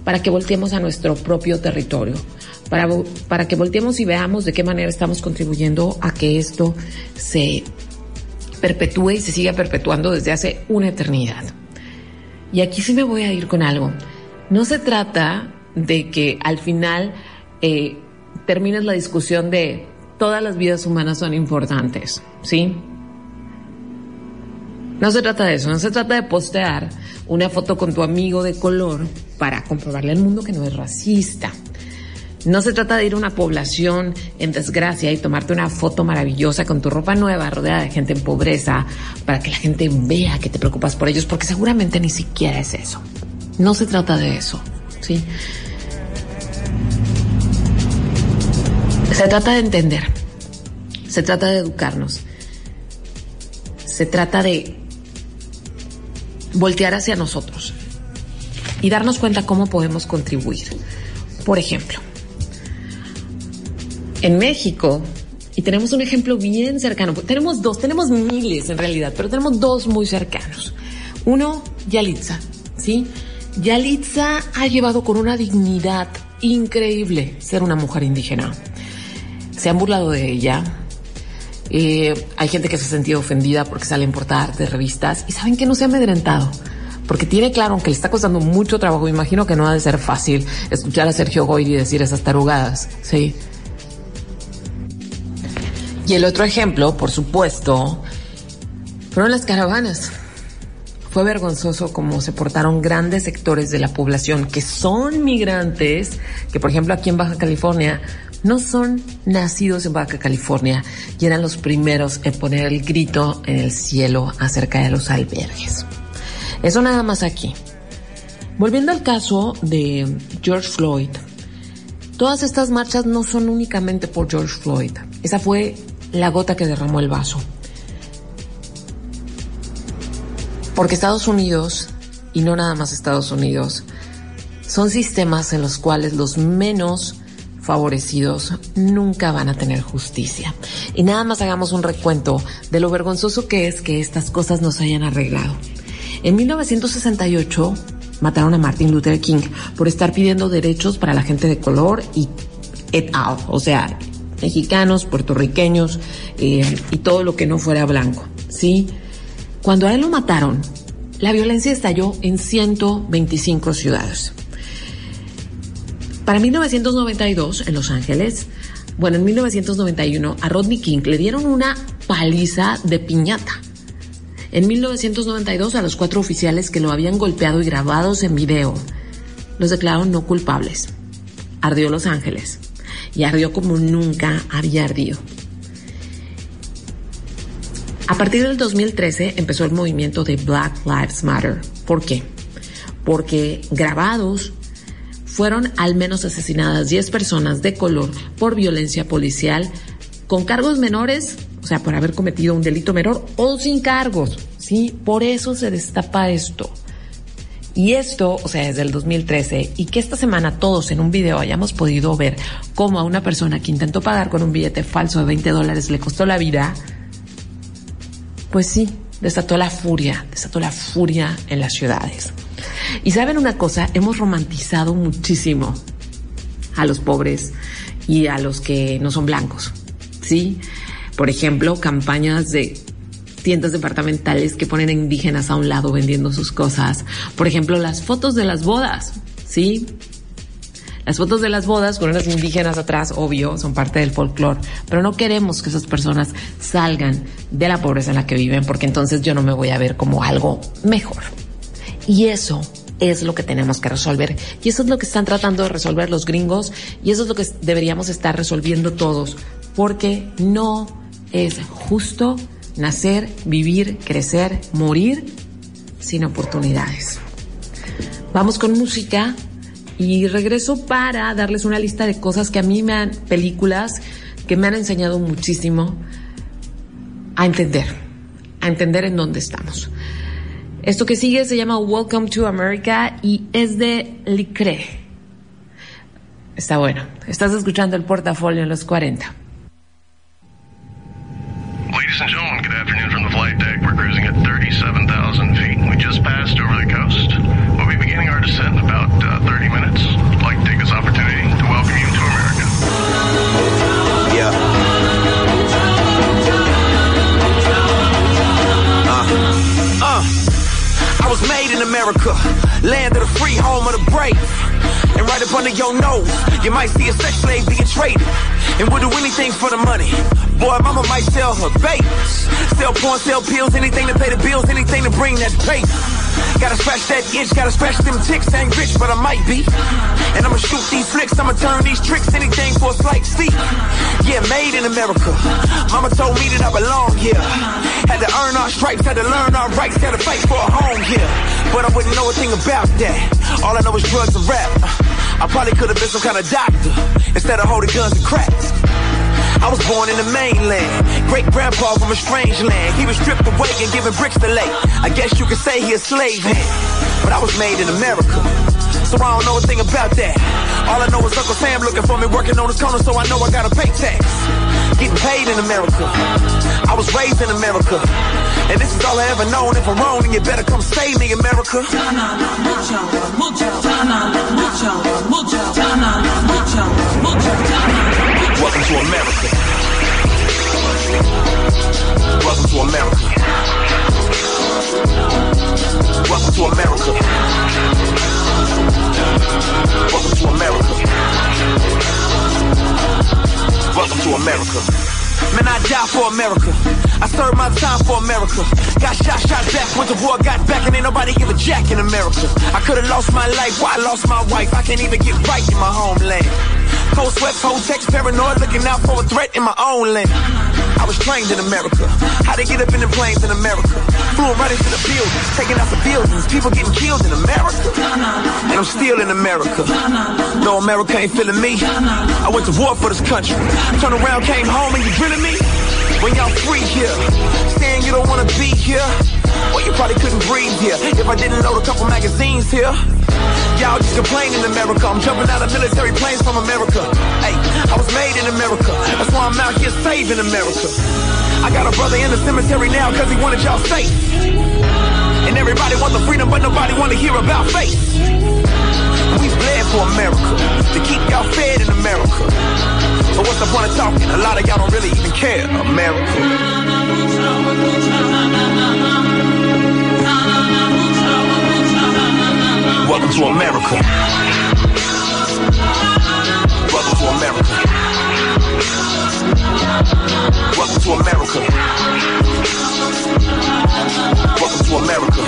para que volteemos a nuestro propio territorio, para, para que volteemos y veamos de qué manera estamos contribuyendo a que esto se perpetúe y se siga perpetuando desde hace una eternidad. Y aquí sí me voy a ir con algo. No se trata de que al final eh, termines la discusión de todas las vidas humanas son importantes, ¿sí? No se trata de eso, no se trata de postear una foto con tu amigo de color para comprobarle al mundo que no es racista. No se trata de ir a una población en desgracia y tomarte una foto maravillosa con tu ropa nueva rodeada de gente en pobreza para que la gente vea que te preocupas por ellos, porque seguramente ni siquiera es eso. No se trata de eso, ¿sí? Se trata de entender, se trata de educarnos, se trata de voltear hacia nosotros y darnos cuenta cómo podemos contribuir. Por ejemplo, en México, y tenemos un ejemplo bien cercano, tenemos dos, tenemos miles en realidad, pero tenemos dos muy cercanos. Uno, Yalitza, ¿sí? Yalitza ha llevado con una dignidad increíble ser una mujer indígena. Se han burlado de ella, eh, hay gente que se ha sentido ofendida porque sale en portadas de revistas y saben que no se ha amedrentado. Porque tiene claro que le está costando mucho trabajo. Imagino que no ha de ser fácil escuchar a Sergio Goyri decir esas tarugadas. Sí. Y el otro ejemplo, por supuesto, fueron las caravanas. Fue vergonzoso cómo se portaron grandes sectores de la población que son migrantes, que por ejemplo aquí en Baja California no son nacidos en Baja California y eran los primeros en poner el grito en el cielo acerca de los albergues. Eso nada más aquí. Volviendo al caso de George Floyd, todas estas marchas no son únicamente por George Floyd. Esa fue la gota que derramó el vaso. Porque Estados Unidos, y no nada más Estados Unidos, son sistemas en los cuales los menos favorecidos nunca van a tener justicia. Y nada más hagamos un recuento de lo vergonzoso que es que estas cosas nos hayan arreglado. En 1968 mataron a Martin Luther King por estar pidiendo derechos para la gente de color y et al, o sea, mexicanos, puertorriqueños eh, y todo lo que no fuera blanco. ¿sí? Cuando a él lo mataron, la violencia estalló en 125 ciudades. Para 1992, en Los Ángeles, bueno, en 1991, a Rodney King le dieron una paliza de piñata. En 1992, a los cuatro oficiales que lo habían golpeado y grabados en video, los declararon no culpables. Ardió Los Ángeles. y ardió como nunca había ardido. A partir del 2013 empezó el movimiento de Black Lives Matter. ¿Por qué? Porque grabados fueron al menos asesinadas 10 personas de color por violencia policial con cargos menores, o sea, por haber cometido un delito menor o sin cargos. Sí, por eso se destapa esto. Y esto, o sea, desde el 2013, y que esta semana todos en un video hayamos podido ver cómo a una persona que intentó pagar con un billete falso de 20 dólares le costó la vida, pues sí, desató la furia, desató la furia en las ciudades. Y saben una cosa, hemos romantizado muchísimo a los pobres y a los que no son blancos, ¿sí? Por ejemplo, campañas de tiendas departamentales que ponen indígenas a un lado vendiendo sus cosas. Por ejemplo, las fotos de las bodas, ¿sí? Las fotos de las bodas con unas indígenas atrás, obvio, son parte del folclore, pero no queremos que esas personas salgan de la pobreza en la que viven, porque entonces yo no me voy a ver como algo mejor. Y eso es lo que tenemos que resolver. Y eso es lo que están tratando de resolver los gringos y eso es lo que deberíamos estar resolviendo todos, porque no es justo nacer, vivir, crecer, morir sin oportunidades. Vamos con música y regreso para darles una lista de cosas que a mí me han, películas que me han enseñado muchísimo a entender, a entender en dónde estamos. Esto que sigue se llama Welcome to America y es de Licre. Está bueno. Estás escuchando el portafolio en los 40. America, land of the free, home of the brave. And right up under your nose, you might see a sex slave being traded. And would do anything for the money. Boy, mama might sell her babies. Sell porn, sell pills, anything to pay the bills, anything to bring that paper. Gotta scratch that itch, gotta scratch them ticks. Ain't rich, but I might be. And I'ma shoot these flicks, I'ma turn these tricks, anything for a slight fee. Yeah, made in America. Mama told me that I belong here. Had to earn our stripes, had to learn our rights, had to fight for a home here. But I wouldn't know a thing about that. All I know is drugs and rap. I probably could have been some kind of doctor instead of holding guns and cracks. I was born in the mainland. Great grandpa from a strange land. He was stripped away and given bricks to lay. I guess you could say he a slave hand. But I was made in America. So I don't know a thing about that. All I know is Uncle Sam looking for me working on his corner, so I know I gotta pay tax. Getting paid in America. I was raised in America. And this is all I ever known. If I'm wrong, then you better come save me, America. Mucho, mucho, mucho, mucho, mucho, mucho, mucho, mucho, mucho Welcome to America. Welcome to America. Welcome to America. Welcome to America. Welcome to America. Man, I die for America. I served my time for America. Got shot, shot back, went to war, got back, and ain't nobody give a jack in America. I could've lost my life, why I lost my wife? I can't even get right in my homeland. Cold sweats, whole text, paranoid, looking out for a threat in my own land. I was trained in America. How they get up in the planes in America. Flew right into the buildings, taking out the buildings. People getting killed in America. And I'm still in America. No, America ain't feeling me. I went to war for this country. Turn around, came home, and you drilling me? When y'all free here, saying you don't wanna be here. Well, you probably couldn't breathe here if I didn't load a couple magazines here. Y'all just complaining in America. I'm jumping out of military planes from America. Hey, I was made in America. That's why I'm out here saving America. I got a brother in the cemetery now because he wanted y'all safe. And everybody want the freedom, but nobody want to hear about faith. We bled for America to keep y'all fed in America. But what's the point of talking? A lot of y'all don't really even care. America. Welcome to America. Welcome to America. Welcome to America. Welcome to America.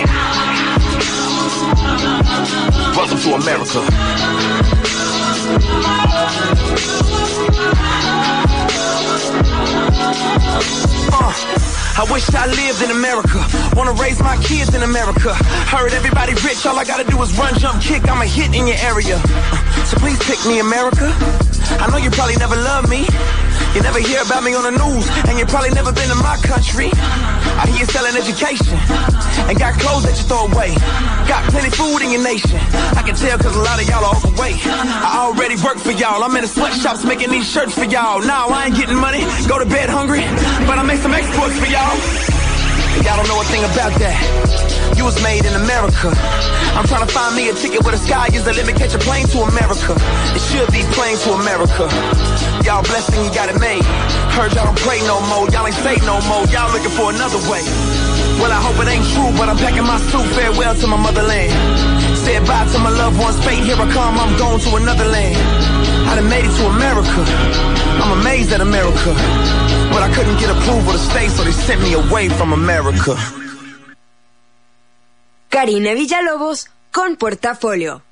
Welcome to America. Uh, I wish I lived in America. Wanna raise my kids in America. Heard everybody rich, all I gotta do is run, jump, kick. I'm a hit in your area. Uh, so please pick me, America. I know you probably never loved me. You never hear about me on the news, and you probably never been to my country. I hear you selling education, and got clothes that you throw away. Got plenty food in your nation. I can tell cause a lot of y'all are overweight. I already work for y'all. I'm in the sweatshops making these shirts for y'all. Now I ain't getting money, go to bed hungry, but I make some exports for y'all. Y'all don't know a thing about that. You was made in America. I'm trying to find me a ticket where the sky is the limit. Catch a plane to America. It should be plane to America. Y'all blessed and you got it made. Heard y'all don't pray no more. Y'all ain't say no more. Y'all looking for another way. Well, I hope it ain't true, but I'm packing my suit. Farewell to my motherland. Said bye to my loved ones. Fate, here I come. I'm going to another land. I done made it to America. I'm amazed at America. But I couldn't get approval to stay, so they sent me away from America. Karina Villalobos con Portafolio.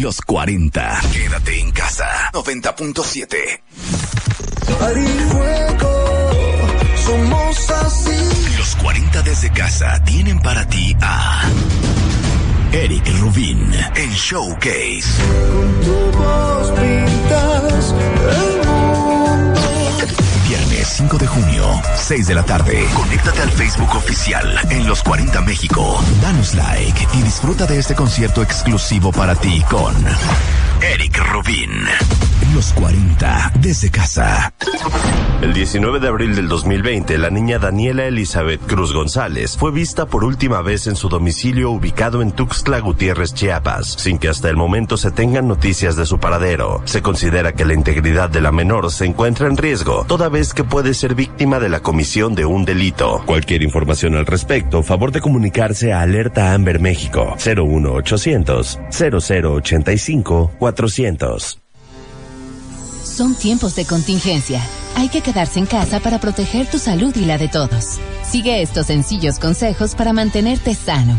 Los 40. Quédate en casa. 90.7. somos así. Los 40 desde casa tienen para ti a Eric Rubin en Showcase. Con tu voz pintas. Viernes 5 de junio, 6 de la tarde. Conéctate al Facebook oficial en Los 40 México. Danos like y disfruta de este concierto exclusivo para ti con Eric Rubin. Los 40 desde casa. El 19 de abril del 2020, la niña Daniela Elizabeth Cruz González fue vista por última vez en su domicilio ubicado en Tuxtla Gutiérrez, Chiapas, sin que hasta el momento se tengan noticias de su paradero. Se considera que la integridad de la menor se encuentra en riesgo, toda vez que puede ser víctima de la comisión de un delito. Cualquier información al respecto, favor de comunicarse a Alerta Amber México 01800 0085 400. Son tiempos de contingencia. Hay que quedarse en casa para proteger tu salud y la de todos. Sigue estos sencillos consejos para mantenerte sano.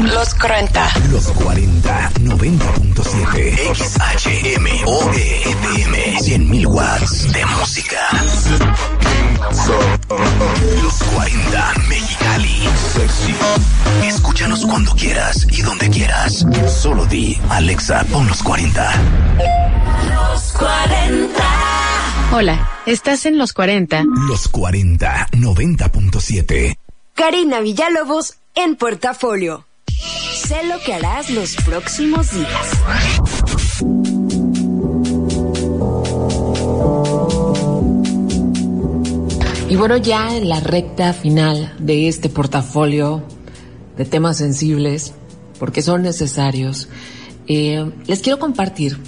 Los 40. Los 40. 90.7. XHMOE FM. 100.000 watts de música. Los 40. Mexicali. Sexy. Escúchanos cuando quieras y donde quieras. Solo di, Alexa, pon los 40. Los 40. Hola, estás en los 40. Los 40. 90.7. Karina Villalobos en Portafolio. Sé lo que harás los próximos días. Y bueno, ya en la recta final de este portafolio de temas sensibles, porque son necesarios, eh, les quiero compartir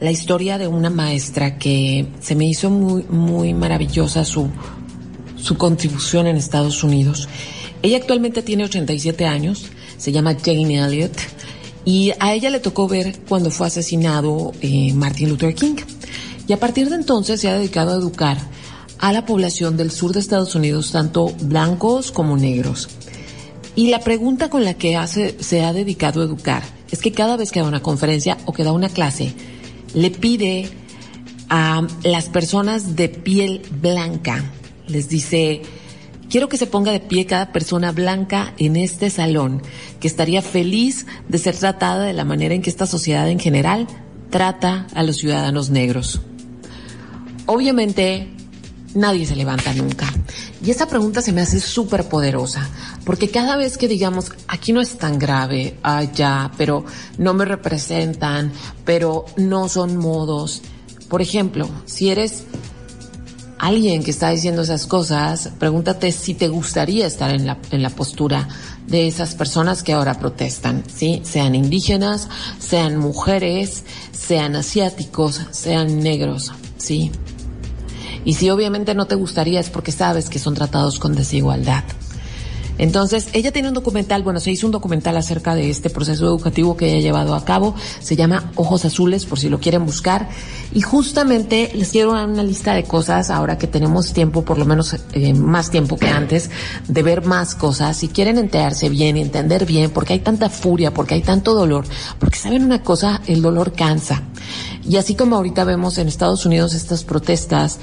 la historia de una maestra que se me hizo muy, muy maravillosa su, su contribución en Estados Unidos. Ella actualmente tiene 87 años, se llama Jane Elliott, y a ella le tocó ver cuando fue asesinado eh, Martin Luther King. Y a partir de entonces se ha dedicado a educar a la población del sur de Estados Unidos, tanto blancos como negros. Y la pregunta con la que hace, se ha dedicado a educar es que cada vez que da una conferencia o que da una clase, le pide a las personas de piel blanca, les dice, quiero que se ponga de pie cada persona blanca en este salón, que estaría feliz de ser tratada de la manera en que esta sociedad en general trata a los ciudadanos negros. Obviamente, nadie se levanta nunca. Y esa pregunta se me hace súper poderosa, porque cada vez que digamos, aquí no es tan grave, allá, pero no me representan, pero no son modos. Por ejemplo, si eres alguien que está diciendo esas cosas, pregúntate si te gustaría estar en la, en la postura de esas personas que ahora protestan, ¿sí? Sean indígenas, sean mujeres, sean asiáticos, sean negros, ¿sí? Y si obviamente no te gustaría es porque sabes que son tratados con desigualdad. Entonces, ella tiene un documental, bueno, se hizo un documental acerca de este proceso educativo que ella ha llevado a cabo. Se llama Ojos Azules, por si lo quieren buscar. Y justamente les quiero dar una lista de cosas, ahora que tenemos tiempo, por lo menos eh, más tiempo que antes, de ver más cosas. Si quieren enterarse bien y entender bien, porque hay tanta furia, porque hay tanto dolor, porque saben una cosa, el dolor cansa. Y así como ahorita vemos en Estados Unidos estas protestas,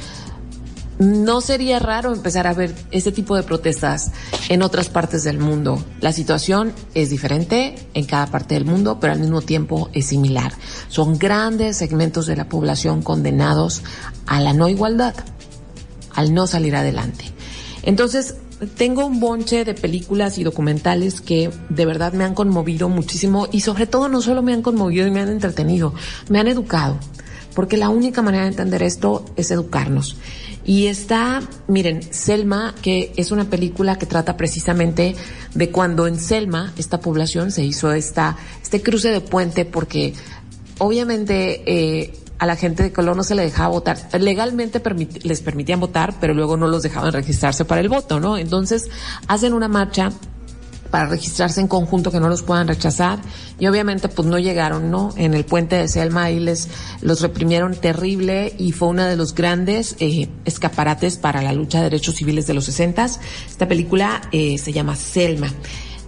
no sería raro empezar a ver ese tipo de protestas en otras partes del mundo. La situación es diferente en cada parte del mundo, pero al mismo tiempo es similar. Son grandes segmentos de la población condenados a la no igualdad, al no salir adelante. Entonces, tengo un bonche de películas y documentales que de verdad me han conmovido muchísimo y sobre todo no solo me han conmovido y me han entretenido, me han educado, porque la única manera de entender esto es educarnos. Y está, miren, Selma, que es una película que trata precisamente de cuando en Selma, esta población, se hizo esta, este cruce de puente porque obviamente eh, a la gente de color no se le dejaba votar. Legalmente les permitían votar, pero luego no los dejaban registrarse para el voto, ¿no? Entonces hacen una marcha para registrarse en conjunto que no los puedan rechazar y obviamente pues no llegaron, ¿no? En el puente de Selma ahí les los reprimieron terrible y fue uno de los grandes eh, escaparates para la lucha de derechos civiles de los 60. Esta película eh, se llama Selma.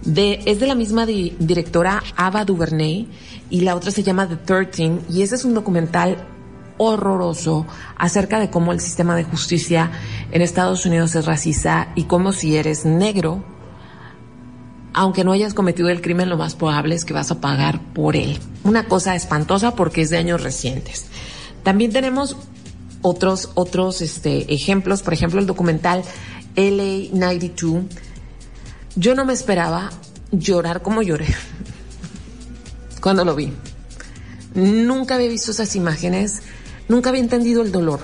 De, es de la misma directora Ava DuVernay y la otra se llama The Thirteen y ese es un documental horroroso acerca de cómo el sistema de justicia en Estados Unidos es racista y cómo si eres negro aunque no hayas cometido el crimen, lo más probable es que vas a pagar por él. Una cosa espantosa porque es de años recientes. También tenemos otros, otros este, ejemplos, por ejemplo, el documental LA 92. Yo no me esperaba llorar como lloré cuando lo vi. Nunca había visto esas imágenes, nunca había entendido el dolor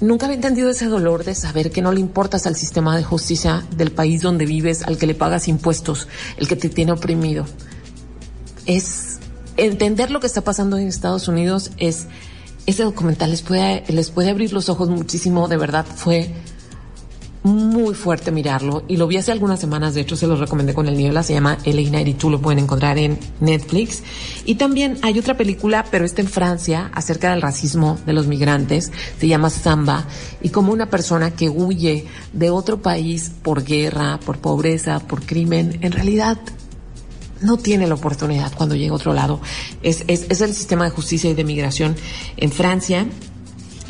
Nunca había entendido ese dolor de saber que no le importas al sistema de justicia del país donde vives, al que le pagas impuestos, el que te tiene oprimido. Es entender lo que está pasando en Estados Unidos es ese documental les puede les puede abrir los ojos muchísimo, de verdad fue muy fuerte mirarlo y lo vi hace algunas semanas, de hecho se los recomendé con el Niebla, se llama y tú lo pueden encontrar en Netflix. Y también hay otra película, pero está en Francia, acerca del racismo de los migrantes, se llama Samba, y como una persona que huye de otro país por guerra, por pobreza, por crimen, en realidad no tiene la oportunidad cuando llega a otro lado. Es, es, es el sistema de justicia y de migración en Francia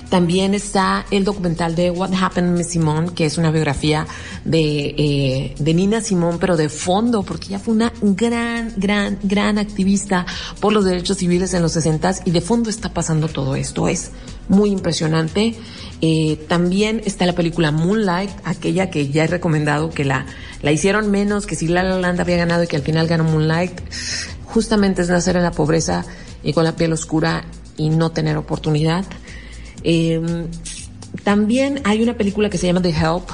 también está el documental de What Happened Miss Simone, que es una biografía de, eh, de Nina Simone, pero de fondo, porque ella fue una gran, gran, gran activista por los derechos civiles en los 60 y de fondo está pasando todo esto. Es muy impresionante. Eh, también está la película Moonlight, aquella que ya he recomendado, que la, la hicieron menos, que si La La Land había ganado y que al final ganó Moonlight. Justamente es nacer en la pobreza y con la piel oscura y no tener oportunidad. Eh, también hay una película que se llama The Help.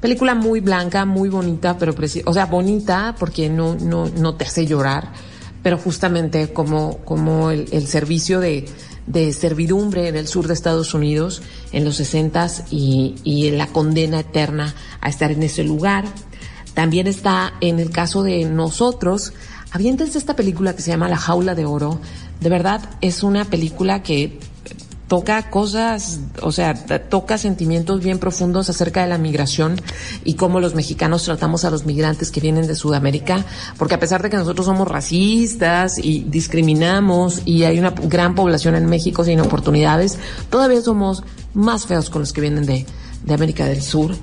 Película muy blanca, muy bonita, pero o sea, bonita porque no, no, no te hace llorar, pero justamente como, como el, el servicio de, de servidumbre en el sur de Estados Unidos en los 60 y, y la condena eterna a estar en ese lugar. También está en el caso de nosotros, aviéntense esta película que se llama La Jaula de Oro. De verdad, es una película que toca cosas, o sea, toca sentimientos bien profundos acerca de la migración y cómo los mexicanos tratamos a los migrantes que vienen de Sudamérica, porque a pesar de que nosotros somos racistas y discriminamos y hay una gran población en México sin oportunidades, todavía somos más feos con los que vienen de, de América del Sur.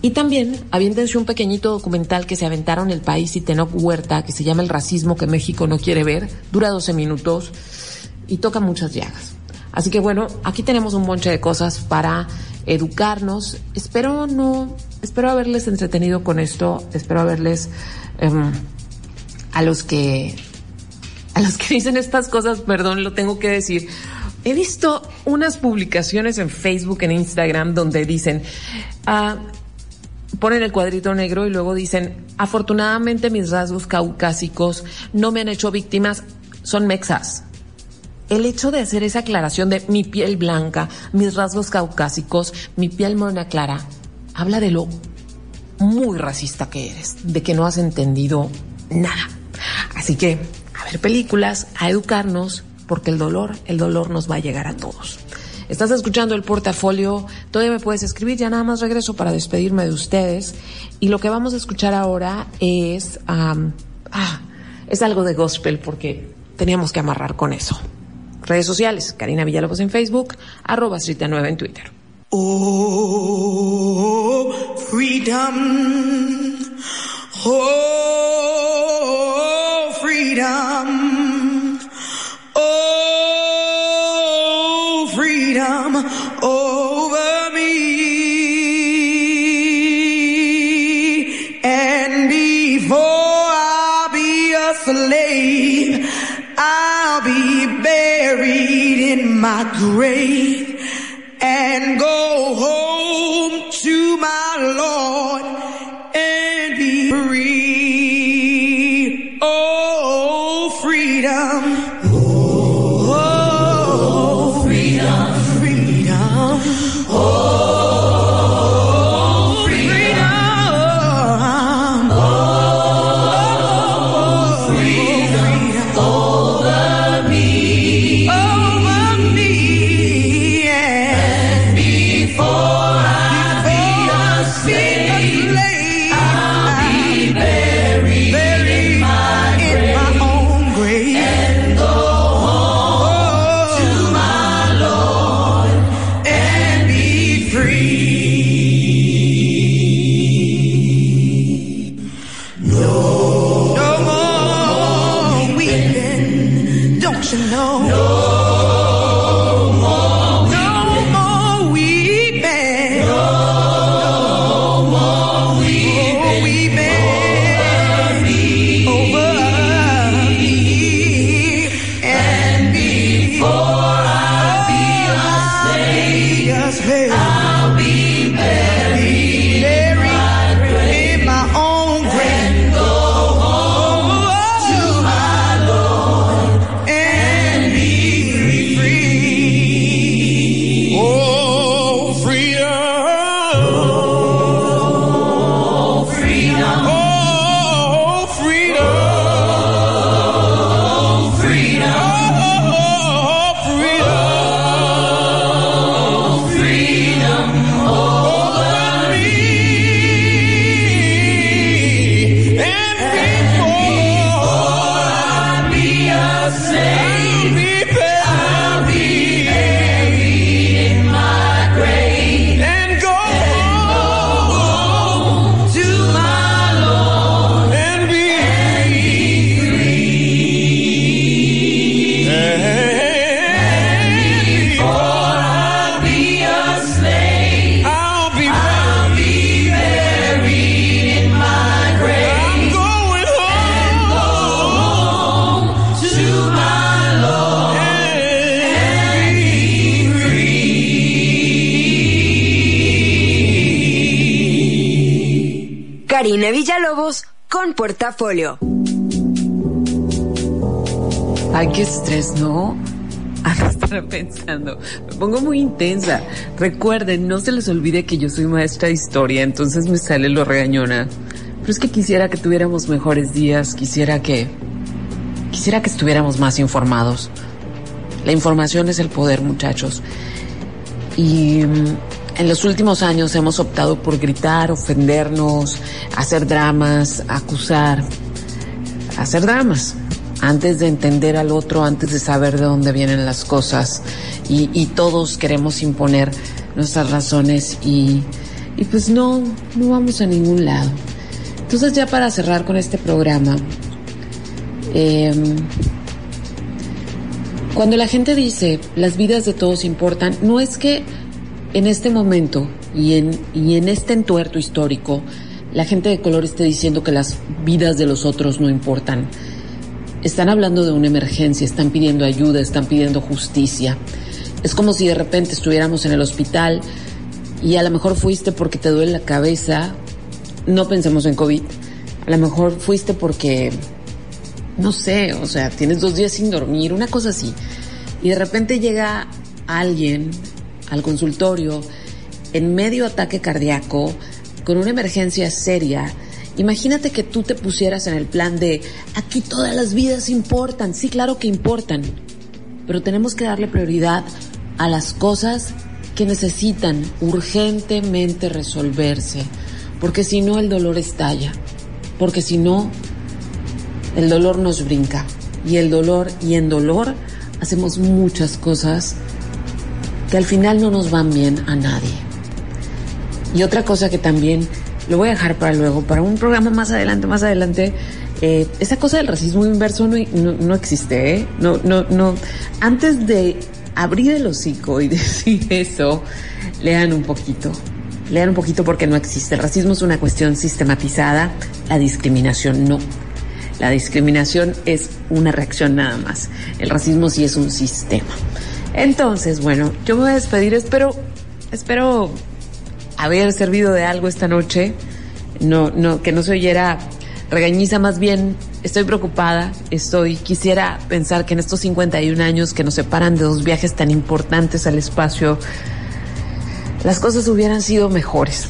Y también aviéntense un pequeñito documental que se aventaron el país y Tenoch Huerta, que se llama El racismo que México no quiere ver, dura 12 minutos y toca muchas llagas. Así que bueno, aquí tenemos un monte de cosas para educarnos. Espero no, espero haberles entretenido con esto, espero haberles em, a los que a los que dicen estas cosas, perdón, lo tengo que decir. He visto unas publicaciones en Facebook, en Instagram, donde dicen, ah, ponen el cuadrito negro y luego dicen, afortunadamente mis rasgos caucásicos no me han hecho víctimas, son mexas el hecho de hacer esa aclaración de mi piel blanca, mis rasgos caucásicos, mi piel morena clara, habla de lo muy racista que eres, de que no has entendido nada. Así que a ver películas, a educarnos, porque el dolor, el dolor nos va a llegar a todos. Estás escuchando el portafolio, todavía me puedes escribir, ya nada más regreso para despedirme de ustedes. Y lo que vamos a escuchar ahora es, ah, es algo de gospel porque teníamos que amarrar con eso. Redes sociales, Karina Villalobos en Facebook, arroba Strita 9 en Twitter. Oh, freedom. Oh, freedom. My grave and go home to my Lord Portafolio. Ay, qué estrés, ¿no? Ah, estar pensando. Me pongo muy intensa. Recuerden, no se les olvide que yo soy maestra de historia, entonces me sale lo regañona. Pero es que quisiera que tuviéramos mejores días, quisiera que. Quisiera que estuviéramos más informados. La información es el poder, muchachos. Y mm, en los últimos años hemos optado por gritar, ofendernos, hacer dramas, acusar, hacer dramas antes de entender al otro, antes de saber de dónde vienen las cosas. Y, todos queremos imponer nuestras razones y, pues no, no vamos a ningún lado. Entonces ya para cerrar con este programa, eh, cuando la gente dice las vidas de todos importan, no es que en este momento y en, y en este entuerto histórico la gente de color esté diciendo que las vidas de los otros no importan. Están hablando de una emergencia, están pidiendo ayuda, están pidiendo justicia. Es como si de repente estuviéramos en el hospital y a lo mejor fuiste porque te duele la cabeza. No pensemos en COVID. A lo mejor fuiste porque, no sé, o sea, tienes dos días sin dormir, una cosa así. Y de repente llega alguien al consultorio en medio ataque cardíaco con una emergencia seria, imagínate que tú te pusieras en el plan de, aquí todas las vidas importan, sí, claro que importan, pero tenemos que darle prioridad a las cosas que necesitan urgentemente resolverse, porque si no el dolor estalla, porque si no el dolor nos brinca y el dolor y en dolor hacemos muchas cosas que al final no nos van bien a nadie. Y otra cosa que también lo voy a dejar para luego, para un programa más adelante, más adelante, eh, esa cosa del racismo inverso no, no, existe, ¿eh? No, no, no. Antes de abrir el hocico y decir eso, lean un poquito. Lean un poquito porque no existe. El racismo es una cuestión sistematizada, la discriminación no. La discriminación es una reacción nada más. El racismo sí es un sistema. Entonces, bueno, yo me voy a despedir. Espero, espero haber servido de algo esta noche. No, no, que no se oyera regañiza, más bien estoy preocupada. Estoy, quisiera pensar que en estos 51 años que nos separan de dos viajes tan importantes al espacio, las cosas hubieran sido mejores.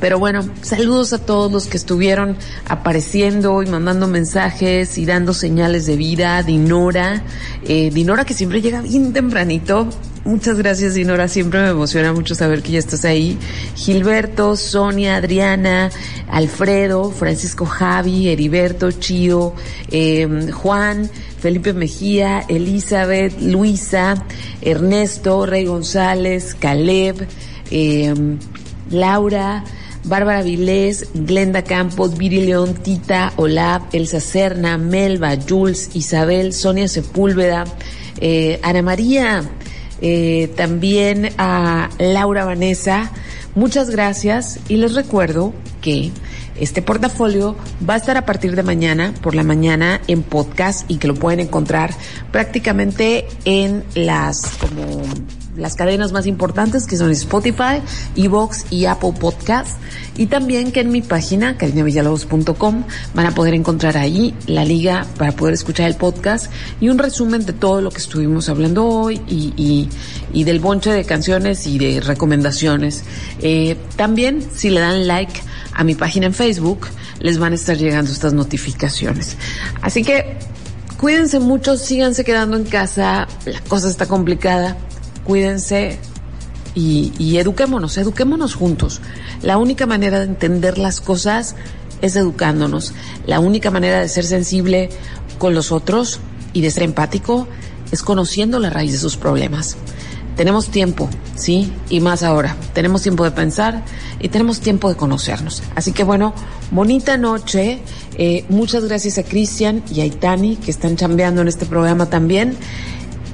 Pero bueno, saludos a todos los que estuvieron apareciendo y mandando mensajes y dando señales de vida. Dinora, eh, Dinora que siempre llega bien tempranito. Muchas gracias, Dinora. Siempre me emociona mucho saber que ya estás ahí. Gilberto, Sonia, Adriana, Alfredo, Francisco Javi, Heriberto, Chío, em, Juan, Felipe Mejía, Elizabeth, Luisa, Ernesto, Rey González, Caleb, em, Laura, Bárbara Vilés, Glenda Campos, Viri León, Tita, Olaf, Elsa Serna, Melba, Jules, Isabel, Sonia Sepúlveda, eh, Ana María, eh, también a Laura Vanessa. Muchas gracias y les recuerdo que este portafolio va a estar a partir de mañana, por la mañana, en podcast y que lo pueden encontrar prácticamente en las como las cadenas más importantes que son Spotify, Evox y Apple Podcast. Y también que en mi página, carinavillalobos.com, van a poder encontrar ahí la liga para poder escuchar el podcast y un resumen de todo lo que estuvimos hablando hoy y, y, del bonche de canciones y de recomendaciones. Eh, también, si le dan like a mi página en Facebook, les van a estar llegando estas notificaciones. Así que cuídense mucho, síganse quedando en casa, la cosa está complicada cuídense y, eduquémonos, eduquémonos juntos. La única manera de entender las cosas es educándonos. La única manera de ser sensible con los otros y de ser empático es conociendo la raíz de sus problemas. Tenemos tiempo, ¿sí? Y más ahora. Tenemos tiempo de pensar y tenemos tiempo de conocernos. Así que bueno, bonita noche. Eh, muchas gracias a Cristian y a Itani que están chambeando en este programa también.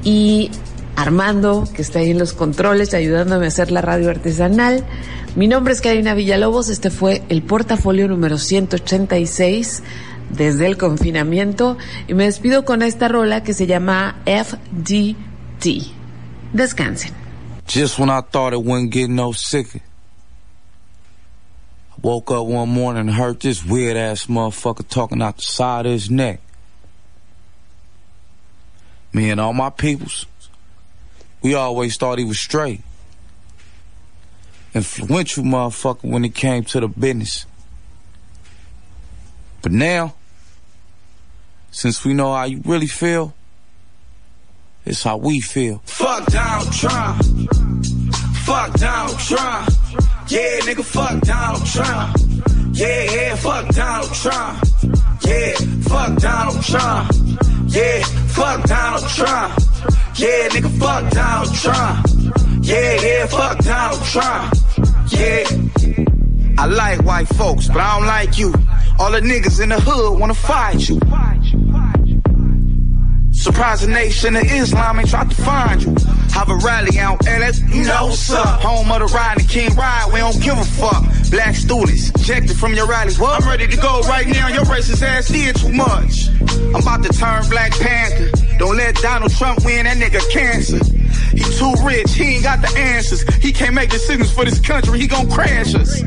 Y Armando, que está ahí en los controles ayudándome a hacer la radio artesanal. Mi nombre es Karina Villalobos, este fue el portafolio número 186 desde el confinamiento y me despido con esta rola que se llama FDT. Descansen. Just when I thought it wouldn't get no sicker. Woke up one morning and heard this weird ass motherfucker talking out the side of his neck. Me and all my peoples We always thought he was straight. Influential motherfucker when it came to the business. But now, since we know how you really feel, it's how we feel. Fuck Donald Trump. Fuck Donald Trump. Yeah, nigga, fuck Donald Trump. Yeah, yeah, fuck Donald Trump. Yeah, fuck Donald Trump. Yeah, fuck Donald Trump. Yeah, nigga, fuck Donald Trump. Yeah, yeah, fuck Donald Trump. Yeah. I like white folks, but I don't like you. All the niggas in the hood wanna fight you. Surprise the nation of Islam ain't tried to find you. Have a rally out, and let you know. Home of the ride, king ride, we don't give a fuck. Black students, ejected from your rally. What? I'm ready to go right now, your racist ass did too much. I'm about to turn Black Panther. Don't let Donald Trump win, that nigga cancer. He too rich, he ain't got the answers. He can't make decisions for this country, he gon' crash us.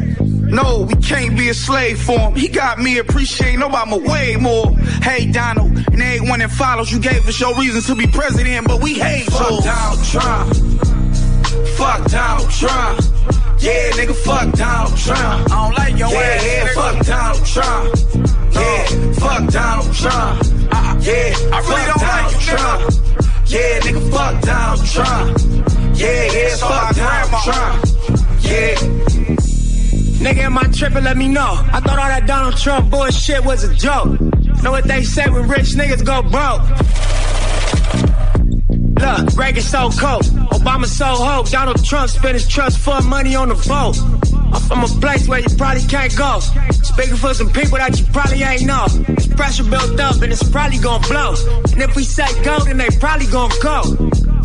No, we can't be a slave for him. He got me appreciating Obama way more. Hey, Donald, and everyone that follows, you gave us your reasons to be president, but we hate Fuck Donald Trump. Fuck Donald Trump. Yeah, nigga, fuck Donald Trump. I don't like your yeah, ass. Yeah, fuck Donald Trump. Yeah, fuck Donald Trump. Uh, yeah, I really fuck don't Donald like you, Trump. Nigga. Yeah, nigga, fuck Donald Trump. Yeah, yeah, fuck Donald Trump. Yeah. Nigga, am I tripping? Let me know. I thought all that Donald Trump bullshit was a joke. Know what they say when rich niggas go broke? Look, Reagan so cold, Obama so hope. Donald Trump spent his trust fund money on the vote. I'm from a place where you probably can't go. Speaking for some people that you probably ain't know. There's pressure built up and it's probably gonna blow. And if we say go, then they probably gonna go.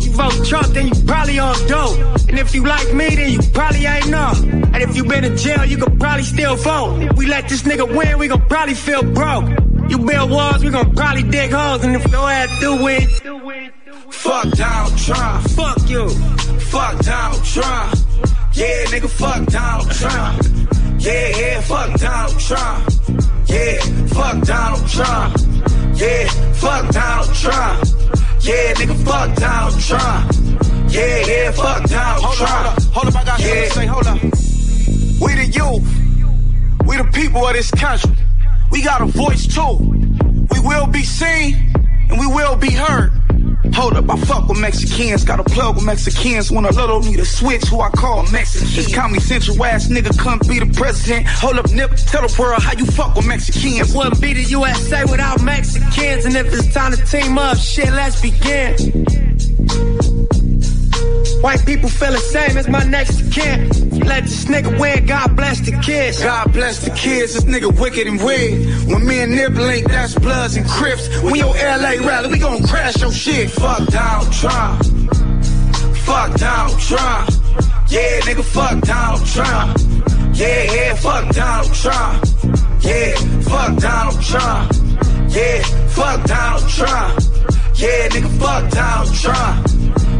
You vote Trump, then you probably on dope. And if you like me, then you probably ain't know. And if you been in jail, you could probably still vote. If we let this nigga win, we gon' probably feel broke. You build walls, we gon' probably dig holes. And if your ass do win, Fuck Donald Trump. Fuck you. Fuck Donald Trump. Yeah, nigga, fuck Donald Trump. Yeah, yeah, fuck Donald Trump. Yeah, fuck Donald Trump. Yeah, fuck Donald Trump. Yeah, nigga, fuck Donald Trump. Yeah, yeah, fuck Donald hold Trump. Up, hold, up. hold up, I got yeah. something to say, hold up. We the youth. We the people of this country. We got a voice too. We will be seen and we will be heard. Hold up, I fuck with Mexicans. Got a plug with Mexicans. When a little need a switch, who I call Mexican. This Comedy Central ass nigga come be the president. Hold up, nip, tell the world how you fuck with Mexicans. It wouldn't be the USA without Mexicans. And if it's time to team up, shit, let's begin. White people feel the same as my next kin. Let this nigga win, God bless the kids. God bless the kids, this nigga wicked and weird. When me and Nip link, that's Bloods and Crips. When your LA rally, we gon' crash your shit. Fuck Donald Trump. Fuck Donald Trump. Yeah, nigga, fuck Donald Trump. Yeah, yeah, fuck Donald Trump. Yeah, fuck Donald Trump. Yeah, fuck Donald Trump. Yeah, nigga, fuck Donald Trump.